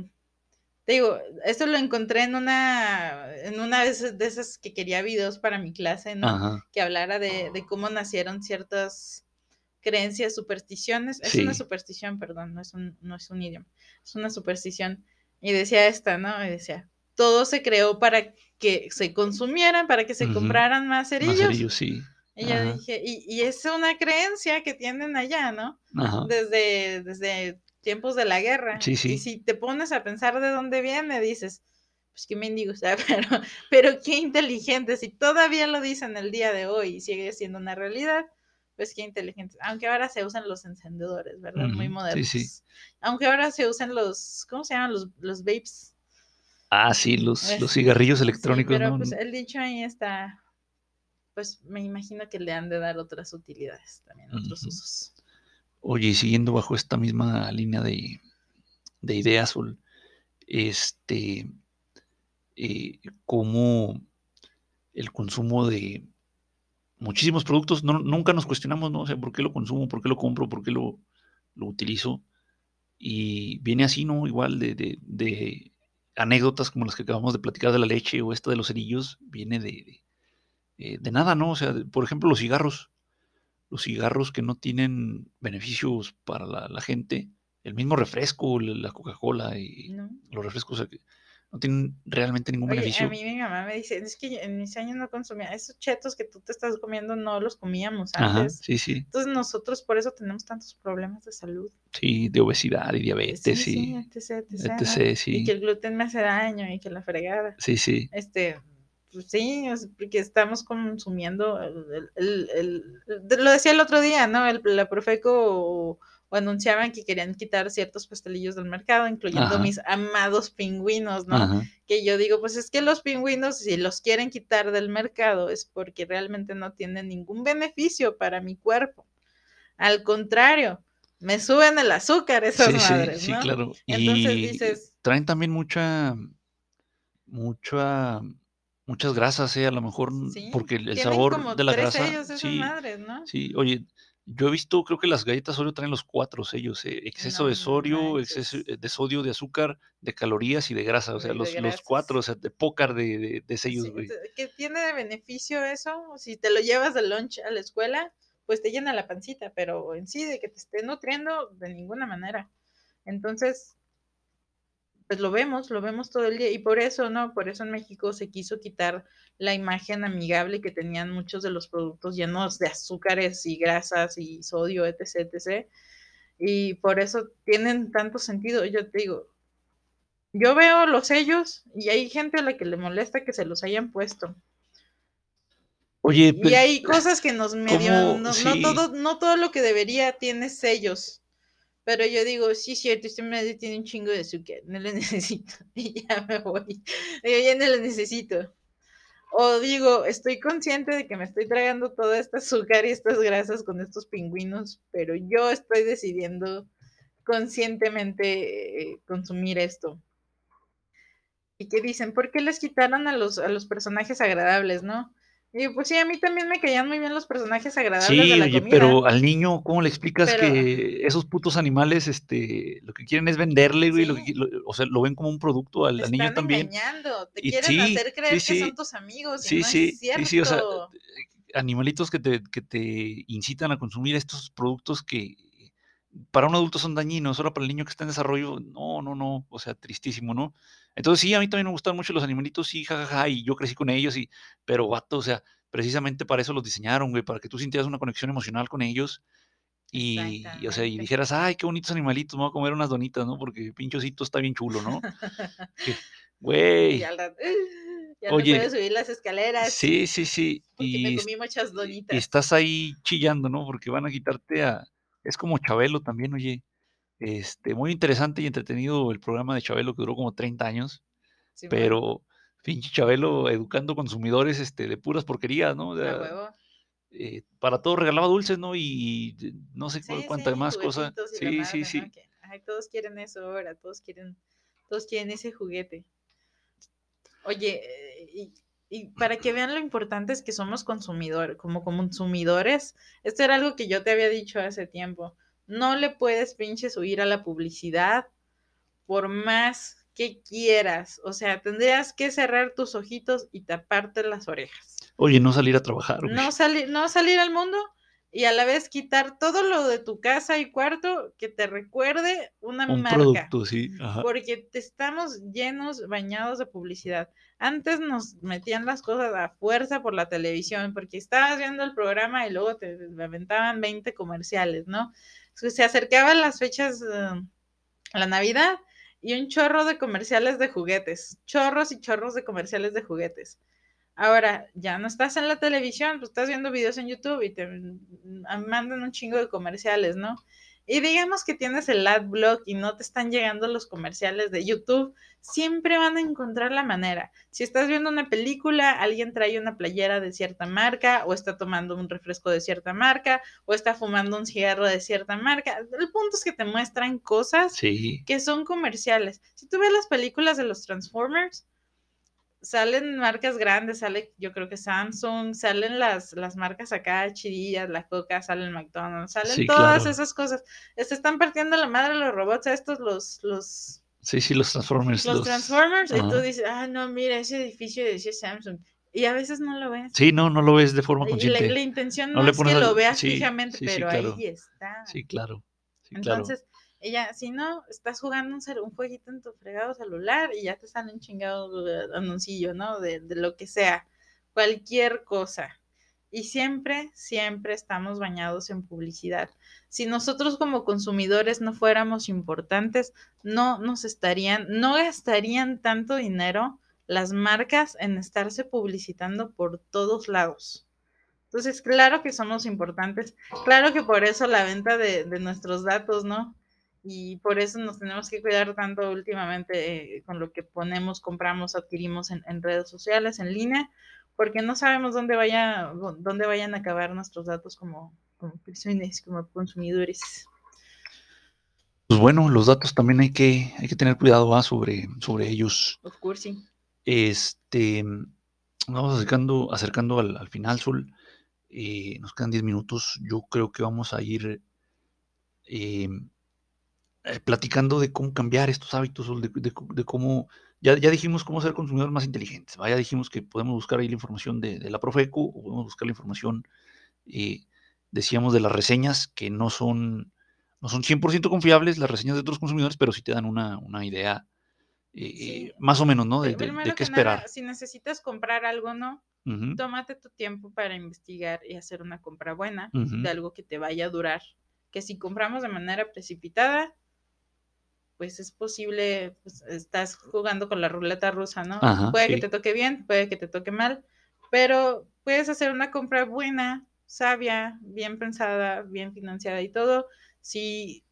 A: te digo, esto lo encontré en una, en una de esas, que quería videos para mi clase, ¿no? Que hablara de, de, cómo nacieron ciertas creencias, supersticiones. Es una superstición, perdón, no es, un, no es un idioma, es una superstición. Y decía esta, ¿no? Y decía, todo se creó para que se consumieran, para que se compraran más cerillos. Más cerillos,
B: sí.
A: Y yo dije, y, es una creencia que tienen allá, ¿no? Desde, desde tiempos de la guerra.
B: Sí, sí.
A: Y si te pones a pensar de dónde viene, dices, pues qué mendigo, sea, *laughs* pero, pero qué inteligente, si todavía lo dicen el día de hoy y sigue siendo una realidad, pues qué inteligentes. Aunque ahora se usan los encendedores, ¿verdad? Muy modernos. Sí, sí. Aunque ahora se usan los, ¿cómo se llaman? Los, los vapes.
B: Ah, sí, los, los cigarrillos electrónicos.
A: pero pues el dicho ahí está, pues me imagino que le han de dar otras utilidades también, otros usos.
B: Oye, siguiendo bajo esta misma línea de, de ideas, este, eh, cómo el consumo de muchísimos productos, nunca nos cuestionamos, ¿no? O sea, ¿por qué lo consumo? ¿Por qué lo compro? ¿Por qué lo, lo utilizo? Y viene así, ¿no? Igual de, de, anécdotas como las que acabamos de platicar de la leche o esta de los cerillos, viene de, eh, de nada, ¿no? O sea, por ejemplo, los cigarros. Los cigarros que no tienen beneficios para la, gente. El mismo refresco, la Coca-Cola y los refrescos. No tienen realmente ningún
A: Oye,
B: beneficio.
A: a mí mi mamá me dice, es que en mis años no consumía, esos chetos que tú te estás comiendo no los comíamos
B: Ajá,
A: antes.
B: sí, sí,
A: Entonces nosotros por eso tenemos tantos problemas de salud.
B: sí, de obesidad y diabetes
A: Sí,
B: y
A: sí, etc, etc,
B: etc,
A: Y
B: sí,
A: que el gluten me hace daño y que la fregada.
B: sí, sí,
A: Este, pues sí, porque estamos consumiendo el, el- el- el- lo decía el otro día, ¿no? El, la Profeco o, anunciaban que querían quitar ciertos pastelillos del mercado, incluyendo
B: Ajá.
A: mis amados pingüinos, ¿no?
B: ajá,
A: Que yo digo, pues es que los pingüinos, si los quieren quitar del mercado, es porque realmente no tienen ningún beneficio para mi cuerpo. Al contrario, me suben el azúcar esas
B: sí, sí,
A: madres,
B: sí,
A: ¿no?
B: claro.
A: Entonces
B: Y
A: dices-
B: traen también mucha, mucha, muchas grasas, ¿eh? A lo mejor
A: Sí,
B: porque el, sabor de la grasa,
A: sellos esas
B: sí,
A: madres, ¿no?
B: sí. Oye, yo he visto, creo que las galletas Oreo traen los cuatro sellos, ¿eh? Exceso
A: No
B: de sodio, exceso de sodio, de azúcar, de calorías y de grasa, o sea, los, los cuatro, o sea, de pócar de, de, de sellos, güey.
A: ¿Qué tiene de beneficio eso? Si te lo llevas de lunch a la escuela, pues te llena la pancita, pero en sí de que te esté nutriendo, de ninguna manera. Entonces, pues lo vemos, lo vemos todo el día. Y por eso, ¿no? Por eso en México se quiso quitar la imagen amigable que tenían muchos de los productos llenos de azúcares y grasas y sodio, etc, etc. Y por eso tienen tanto sentido. Yo te digo, yo veo los sellos y hay gente a la que le molesta que se los hayan puesto.
B: Oye,
A: Y
B: pe-
A: hay cosas que nos medio, no, no todo, no todo lo que debería tiene sellos. Pero yo digo, sí, cierto, este medio tiene un chingo de azúcar, no lo *laughs* necesito. Y ya me voy. Digo, ya no lo necesito. O digo, estoy consciente de que me estoy tragando todo este azúcar y estas grasas con estos pingüinos, pero yo estoy decidiendo conscientemente eh, consumir esto. Y que dicen, ¿por qué les quitaron a los, a los personajes agradables, no? Y pues sí, a mí también me caían muy bien los personajes agradables
B: Sí,
A: de la
B: oye,
A: comida.
B: pero al niño, ¿cómo le explicas
A: Pero-
B: que esos putos animales, este, lo que quieren es venderle, güey, lo
A: Sí.
B: que qui- lo- o sea, lo ven como un producto al,
A: Te
B: al niño
A: están
B: también.
A: engañando, te
B: Y
A: quieren
B: sí,
A: hacer creer
B: sí,
A: que son tus amigos y
B: Sí,
A: no
B: sí,
A: es cierto.
B: sí, sí, o sea, Animalitos que te, que te incitan a consumir estos productos que para un adulto son dañinos, ahora para el niño que está en desarrollo, no, no, no, o sea, tristísimo, ¿no? Entonces sí, a mí también me gustan mucho los animalitos, sí, jajaja, y yo crecí con ellos, y, pero vato, o sea, precisamente para eso los diseñaron, güey, para que tú sintieras una conexión emocional con ellos. Y, y, o sea, y dijeras, ay, qué bonitos animalitos, me voy a comer unas donitas, ¿no? Porque pinchocito está bien chulo, ¿no? *laughs* Que,
A: Y
B: Güey, *laughs*
A: ya
B: Oye,
A: no puedo subir las escaleras
B: sí, sí, sí.
A: porque me
B: Y,
A: comí muchas
B: y
A: donitas.
B: estás ahí chillando, ¿no? Porque van a quitarte a... Es como Chabelo también, oye. Este, muy interesante y entretenido el programa de Chabelo que duró como 30 años, pero pinche Chabelo educando consumidores este, de puras porquerías, ¿no? O
A: a
B: sea,
A: huevo.
B: eh, para todo regalaba dulces, ¿no? Y no sé
A: Sí,
B: cuánta
A: sí,
B: más cosa.
A: juguetitos y la
B: Sí,
A: madre,
B: sí,
A: ¿no?
B: sí.
A: Que, ay, todos quieren eso ahora, todos quieren, todos quieren ese juguete. Oye, eh, y, y para que vean lo importante es que somos consumidores, como consumidores, esto era algo que yo te había dicho hace tiempo. No le puedes pinches huir a la publicidad por más que quieras. O sea, tendrías que cerrar tus ojitos y taparte las orejas
B: Oye, no salir a trabajar, güey.
A: no salir, no salir al mundo y a la vez quitar todo lo de tu casa y cuarto que te recuerde una
B: Un
A: marca.
B: producto, sí. Ajá.
A: Porque te estamos llenos, bañados de publicidad. Antes nos metían las cosas a fuerza por la televisión, porque estabas viendo el programa y luego te aventaban 20 comerciales, ¿no? Se acercaban las fechas, uh, la Navidad, y un chorro de comerciales de juguetes, chorros y chorros de comerciales de juguetes. Ahora, ya no estás en la televisión, pues estás viendo videos en YouTube y te mandan un chingo de comerciales, ¿no? Y digamos que tienes el adblock y no te están llegando los comerciales de YouTube, siempre van a encontrar la manera. Si estás viendo una película, alguien trae una playera de cierta marca, o está tomando un refresco de cierta marca, o está fumando un cigarro de cierta marca. El punto es que te muestran cosas
B: Sí.
A: que son comerciales. Si tú ves las películas de los Transformers, salen marcas grandes, sale yo creo que Samsung, salen las, las marcas acá chidillas, la Coca, salen McDonald's, salen
B: Sí,
A: todas
B: claro.
A: esas cosas. Se están partiendo la madre los robots estos, los, los,
B: Sí, sí, los Transformers.
A: los Transformers, y tú dices, ah, no, mira, ese edificio decía Samsung. Y a veces no lo ves.
B: Sí, no, no lo ves de forma
A: Y la,
B: consciente.
A: la intención
B: No
A: no,
B: le
A: es
B: pones
A: que
B: al-
A: lo veas
B: sí,
A: fijamente,
B: sí,
A: pero
B: claro.
A: ahí está.
B: Sí, claro.
A: Entonces, Ya, si no, estás jugando un, un jueguito en tu fregado celular y ya te sale un chingado eh, anuncillo, ¿no? De, de lo que sea, cualquier cosa. Y siempre, siempre estamos bañados en publicidad. Si nosotros como consumidores no fuéramos importantes, no nos estarían, no gastarían tanto dinero las marcas en estarse publicitando por todos lados. Entonces, claro que somos importantes, claro que por eso la venta de, de nuestros datos, ¿no? Y por eso nos tenemos que cuidar tanto últimamente eh, con lo que ponemos, compramos, adquirimos en, en redes sociales, en línea, porque no sabemos dónde, vaya, dónde vayan a acabar nuestros datos como, como personas, como consumidores.
B: Pues bueno, los datos también hay que, hay que tener cuidado ¿va? sobre, sobre ellos.
A: Of course, sí.
B: Este, vamos acercando, acercando al, al final, Sol. Eh, nos quedan 10 minutos. Yo creo que vamos a ir eh, eh, platicando de cómo cambiar estos hábitos, de, de- de cómo. Ya, ya dijimos cómo ser consumidores más inteligentes. ¿va? Ya dijimos que podemos buscar ahí la información de, de la Profeco o podemos buscar la información, eh, decíamos, de las reseñas que no son, no son 100% confiables, las reseñas de otros consumidores, pero sí te dan una, una idea eh,
A: Sí.
B: más o menos, ¿no? De, qué
A: que nada,
B: esperar.
A: si necesitas comprar algo, ¿no?
B: Ujú,
A: Tómate tu tiempo para investigar y hacer una compra buena de algo que te vaya a durar. Que si compramos de manera precipitada, pues es posible, pues, estás jugando con la ruleta rusa, ¿no?
B: Ajá,
A: puede que te toque bien, puede que te toque mal, pero puedes hacer una compra buena, sabia, bien pensada, bien financiada y todo, si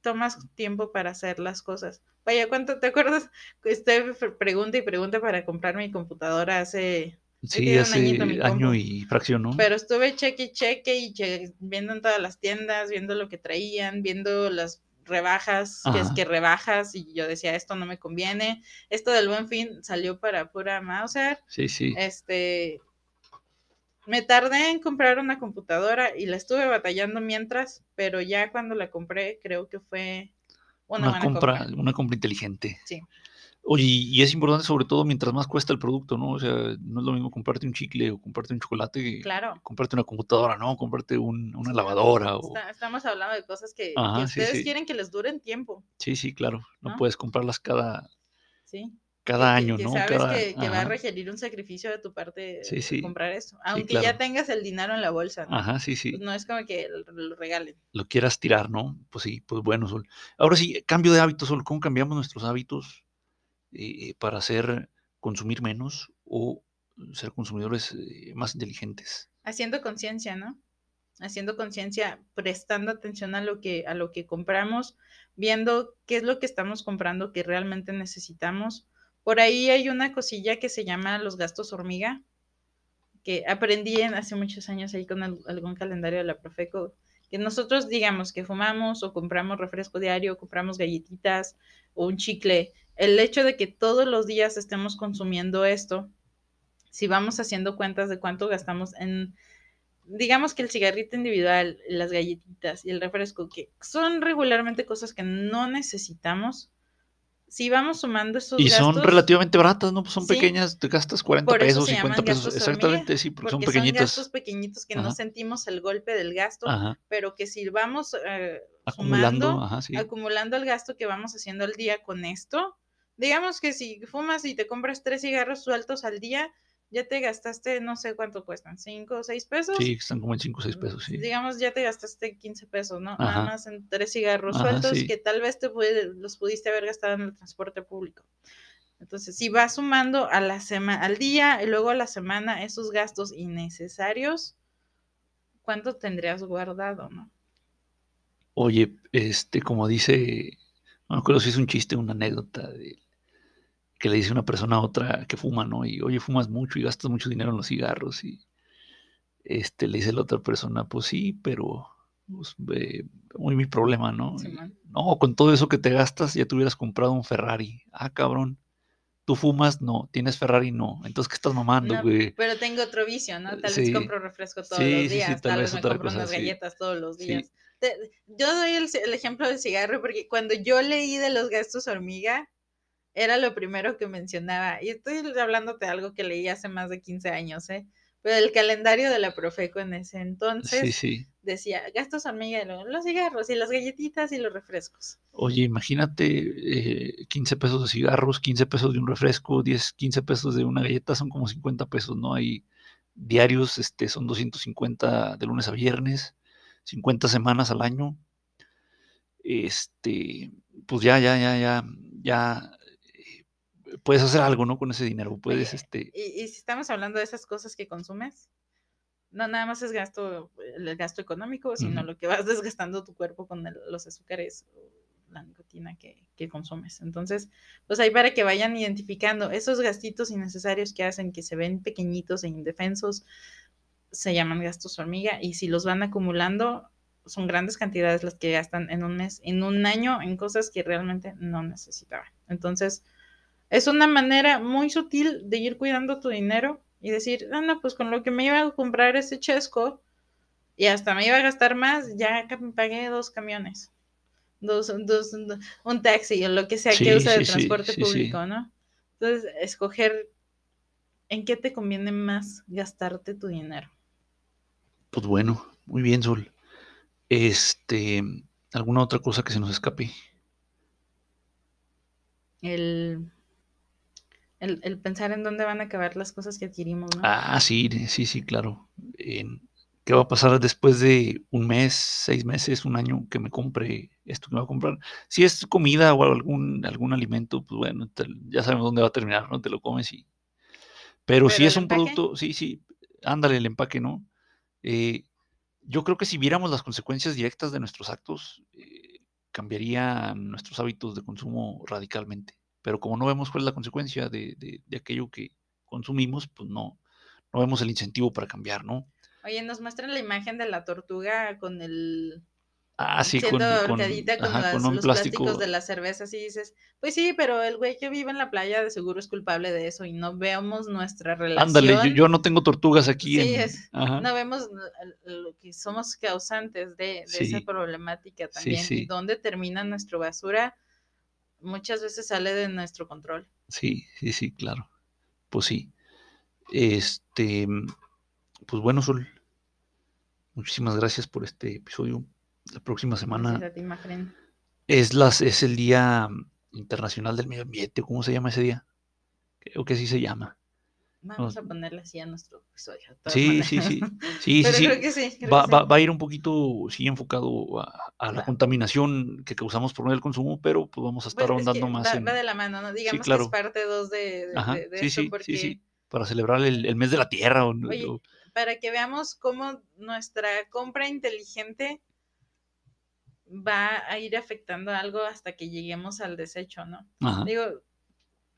A: tomas tiempo para hacer las cosas. Vaya, ¿cuánto te acuerdas? Estoy pregunta y pregunta para comprar mi computadora hace
B: Sí, hace
A: añito
B: año y fracción, ¿no?
A: pero estuve cheque y cheque y viendo en todas las tiendas, viendo lo que traían, viendo las rebajas, que es que rebajas, y yo decía, esto no me conviene. Esto del buen fin salió para pura Mauser.
B: Sí, sí.
A: Este. Me tardé en comprar una computadora y la estuve batallando mientras, pero ya cuando la compré, creo que fue una,
B: una
A: buena
B: compra,
A: compra.
B: una compra inteligente.
A: Sí.
B: Oye, y es importante sobre todo mientras más cuesta el producto, ¿no? O sea, no es lo mismo comprarte un chicle o comprarte un chocolate que
A: Claro.
B: comprarte una computadora, ¿no? Comprarte un- una lavadora o...
A: está- estamos hablando de cosas que,
B: Ajá,
A: ustedes
B: sí.
A: quieren que les duren tiempo,
B: Sí, sí, claro. No puedes comprarlas cada,
A: ¿sí?
B: cada
A: que-
B: año,
A: que
B: ¿no?
A: sabes
B: Cada-
A: que, va a requerir un sacrificio de tu parte
B: Sí, sí.
A: comprar eso. Aunque
B: claro.
A: ya tengas el dinero en la bolsa, ¿no?
B: Ajá, sí, sí.
A: Pues no es como que lo, lo regalen.
B: Lo quieras tirar, ¿no? Pues sí, pues bueno, Sol. Ahora sí, cambio de hábitos, Sol. ¿Cómo cambiamos nuestros hábitos eh, para hacer consumir menos o ser consumidores eh, más inteligentes?
A: Haciendo conciencia, ¿no? Haciendo conciencia, prestando atención a lo que a lo que compramos, viendo qué es lo que estamos comprando que realmente necesitamos. Por ahí hay una cosilla que se llama los gastos hormiga, que aprendí en hace muchos años ahí con algún calendario de la Profeco, que nosotros digamos que fumamos o compramos refresco diario, compramos galletitas o un chicle, el hecho de que todos los días estemos consumiendo esto, si vamos haciendo cuentas de cuánto gastamos en, digamos que el cigarrito individual, las galletitas y el refresco, que son regularmente cosas que no necesitamos, si vamos sumando esos
B: Y son
A: gastos,
B: relativamente baratas, ¿no? Pues son
A: Sí.
B: pequeñas, te gastas 40
A: por eso
B: pesos,
A: se
B: 50
A: llaman
B: pesos. Exactamente,
A: hormiga,
B: sí, porque,
A: porque
B: son
A: son
B: pequeñitas.
A: gastos pequeñitos que no sentimos el golpe del gasto,
B: Ajá.
A: pero que si vamos eh,
B: Acumulando,
A: sumando,
B: ajá, sí.
A: acumulando el gasto que vamos haciendo al día con esto, digamos que si fumas y te compras tres cigarros sueltos al día, ya te gastaste, no sé cuánto cuestan, cinco o seis pesos.
B: Sí, están como en 5 o 6 pesos, sí.
A: Digamos, ya te gastaste 15 pesos, ¿no? Nada más en tres cigarros
B: Ajá,
A: sueltos
B: sí.
A: que tal vez te puede- los pudiste haber gastado en el transporte público. Entonces, si vas sumando a la semana, al día y luego a la semana esos gastos innecesarios, ¿cuánto tendrías guardado, no?
B: Oye, este, como dice, no me acuerdo si es un chiste una anécdota de que le dice una persona a otra que fuma, ¿no? Y oye, fumas mucho y gastas mucho dinero en los cigarros. Y este le dice la otra persona, pues sí, pero pues, eh, muy mi problema, ¿no? No, con todo eso que te gastas, ya te hubieras comprado un Ferrari. Ah, cabrón. Tú fumas, no. Tienes Ferrari, no. Entonces, ¿qué estás mamando,
A: No,
B: güey?
A: pero tengo otro vicio, ¿no? Tal
B: Sí.
A: vez compro refresco todos
B: Sí,
A: los días,
B: tal vez
A: me compro
B: cosa,
A: unas galletas todos los días. Te- yo doy el, el ejemplo del cigarro porque cuando yo leí de los gastos hormiga, era lo primero que mencionaba. Y estoy hablándote de algo que leí hace más de 15 años, ¿eh? Pero el calendario de la Profeco en ese entonces
B: Sí, sí.
A: decía gastos hormiga, los cigarros y las galletitas y los refrescos.
B: Oye, imagínate eh, 15 pesos de cigarros, 15 pesos de un refresco, 10, 15 pesos de una galleta, son como 50 pesos, ¿no? Hay diarios, este, son 250 de lunes a viernes, 50 semanas al año. Este, pues ya, ya, ya, ya, ya puedes hacer algo, ¿no? Con ese dinero, puedes,
A: Oye,
B: este,
A: Y, y si estamos hablando de esas cosas que consumes, no nada más es gasto, el gasto económico, sino lo que vas *laughs* desgastando tu cuerpo con el- los azúcares o la nicotina que, que consumes. Entonces, pues ahí para que vayan identificando esos gastitos innecesarios que hacen que se ven pequeñitos e indefensos, se llaman gastos hormiga y si los van acumulando, son grandes cantidades las que gastan en un mes, en un año, en cosas que realmente no necesitaban. Entonces, es una manera muy sutil de ir cuidando tu dinero y decir, ah, no, pues con lo que me iba a comprar ese chesco y hasta me iba a gastar más, ya pagué dos camiones, dos, dos, un taxi o lo que sea que
B: Sí,
A: de
B: sí, sí,
A: transporte
B: sí.
A: público, ¿no? Entonces, escoger en qué te conviene más gastarte tu dinero.
B: pues bueno, muy bien, Sol. Este, ¿alguna otra cosa que se nos escape?
A: El, el, el pensar en dónde van a acabar las cosas que adquirimos, ¿no?
B: Ah, sí, sí, sí, claro. En- ¿Qué va a pasar después de un mes, seis meses, un año que me compre esto que me va a comprar? Si es comida o algún, algún alimento, pues bueno, te- ya sabemos dónde va a terminar, ¿no? Te lo comes y... Pero, si
A: Pero
B: es
A: el
B: un
A: empaque.
B: producto, sí, sí, ándale el empaque, ¿no? Eh, yo creo que si viéramos las consecuencias directas de nuestros actos, eh, cambiarían nuestros hábitos de consumo radicalmente. Pero como no vemos cuál es la consecuencia de, de- de aquello que consumimos, pues no, no vemos el incentivo para cambiar, ¿no?
A: Oye, nos muestran la imagen de la tortuga con el
B: Ah, sí, con,
A: siendo
B: con,
A: con,
B: ajá,
A: las-
B: con un
A: los
B: plástico.
A: plásticos de las cervezas y dices, pues sí, pero el güey que vive en la playa de seguro es culpable de eso y no vemos nuestra relación.
B: Ándale, yo, yo no tengo tortugas aquí.
A: Sí,
B: en-
A: es- no vemos lo que somos causantes de, de esa problemática también.
B: sí.
A: Y dónde termina nuestra basura, muchas veces sale de nuestro control.
B: Sí, sí, sí, claro. Pues sí. Este, pues bueno, Sol, muchísimas gracias por este episodio. La próxima semana
A: a ti,
B: es, las, es el Día Internacional del Medio Ambiente. ¿Cómo se llama ese día? Creo que sí se llama.
A: Vamos a ponerle así a nuestro episodio.
B: Sí, sí, sí. Sí, *laughs* sí,
A: Pero
B: sí.
A: creo que sí. creo
B: Va,
A: que sí.
B: va- va a ir un poquito, sí, enfocado a, a la contaminación que causamos por del consumo, pero pues vamos a estar
A: Pues es
B: ahondando
A: que
B: más
A: va,
B: en...
A: va de la mano, ¿no? Digamos que
B: claro.
A: es parte dos de, de-
B: Ajá,
A: de- de
B: sí,
A: esto
B: sí,
A: porque
B: sí, sí. Para celebrar el, el mes de la Tierra. o-
A: Oye,
B: o-
A: para que veamos cómo nuestra compra inteligente va a ir afectando algo hasta que lleguemos al desecho, ¿no?
B: ajá.
A: Digo,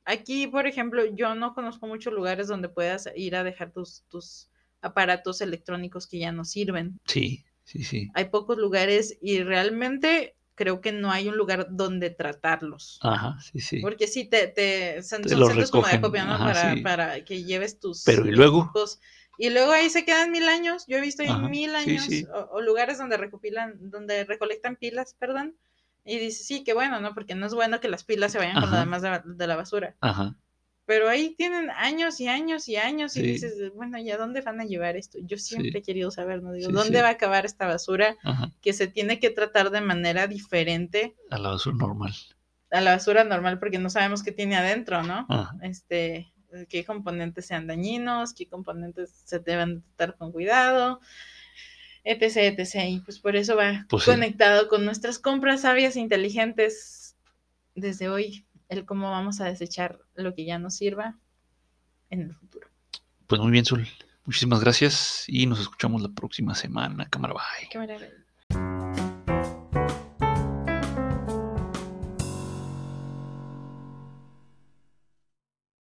A: aquí, por ejemplo, yo no conozco muchos lugares donde puedas ir a dejar tus, tus aparatos electrónicos que ya no sirven.
B: Sí, sí, sí.
A: Hay pocos lugares y realmente creo que no hay un lugar donde tratarlos.
B: Ajá, sí, sí.
A: Porque sí, te, te son,
B: Te
A: son
B: los
A: centros como de acopio, ¿no?
B: ajá,
A: para,
B: sí.
A: para que lleves tus
B: Pero, ¿y luego?
A: equipos. Y luego ahí se quedan mil años. Yo he visto ahí
B: Ajá,
A: mil
B: sí,
A: años
B: sí.
A: O, o lugares donde recopilan, donde recolectan pilas, perdón. Y dices, sí, qué bueno, ¿no? Porque no es bueno que las pilas se vayan con lo demás de, la- de la basura.
B: Ajá.
A: Pero ahí tienen años y años y años y dices, bueno, ¿y a dónde van a llevar esto? Yo siempre
B: Sí.
A: he querido saber, ¿no? Digo,
B: Sí,
A: ¿dónde va a acabar esta basura
B: Ajá.
A: que se tiene que tratar de manera diferente
B: A la basura normal.
A: a la basura normal porque no sabemos qué tiene adentro, ¿no?
B: Ajá.
A: Este, qué componentes sean dañinos, qué componentes se deben tratar con cuidado, etc, etc. Y pues por eso va
B: Pues sí.
A: conectado con nuestras compras sabias e inteligentes desde hoy, el cómo vamos a desechar lo que ya nos sirva en el futuro.
B: Pues muy bien, Sol. Muchísimas gracias y nos escuchamos la próxima semana. Cámara, bye.
A: Qué maravilla.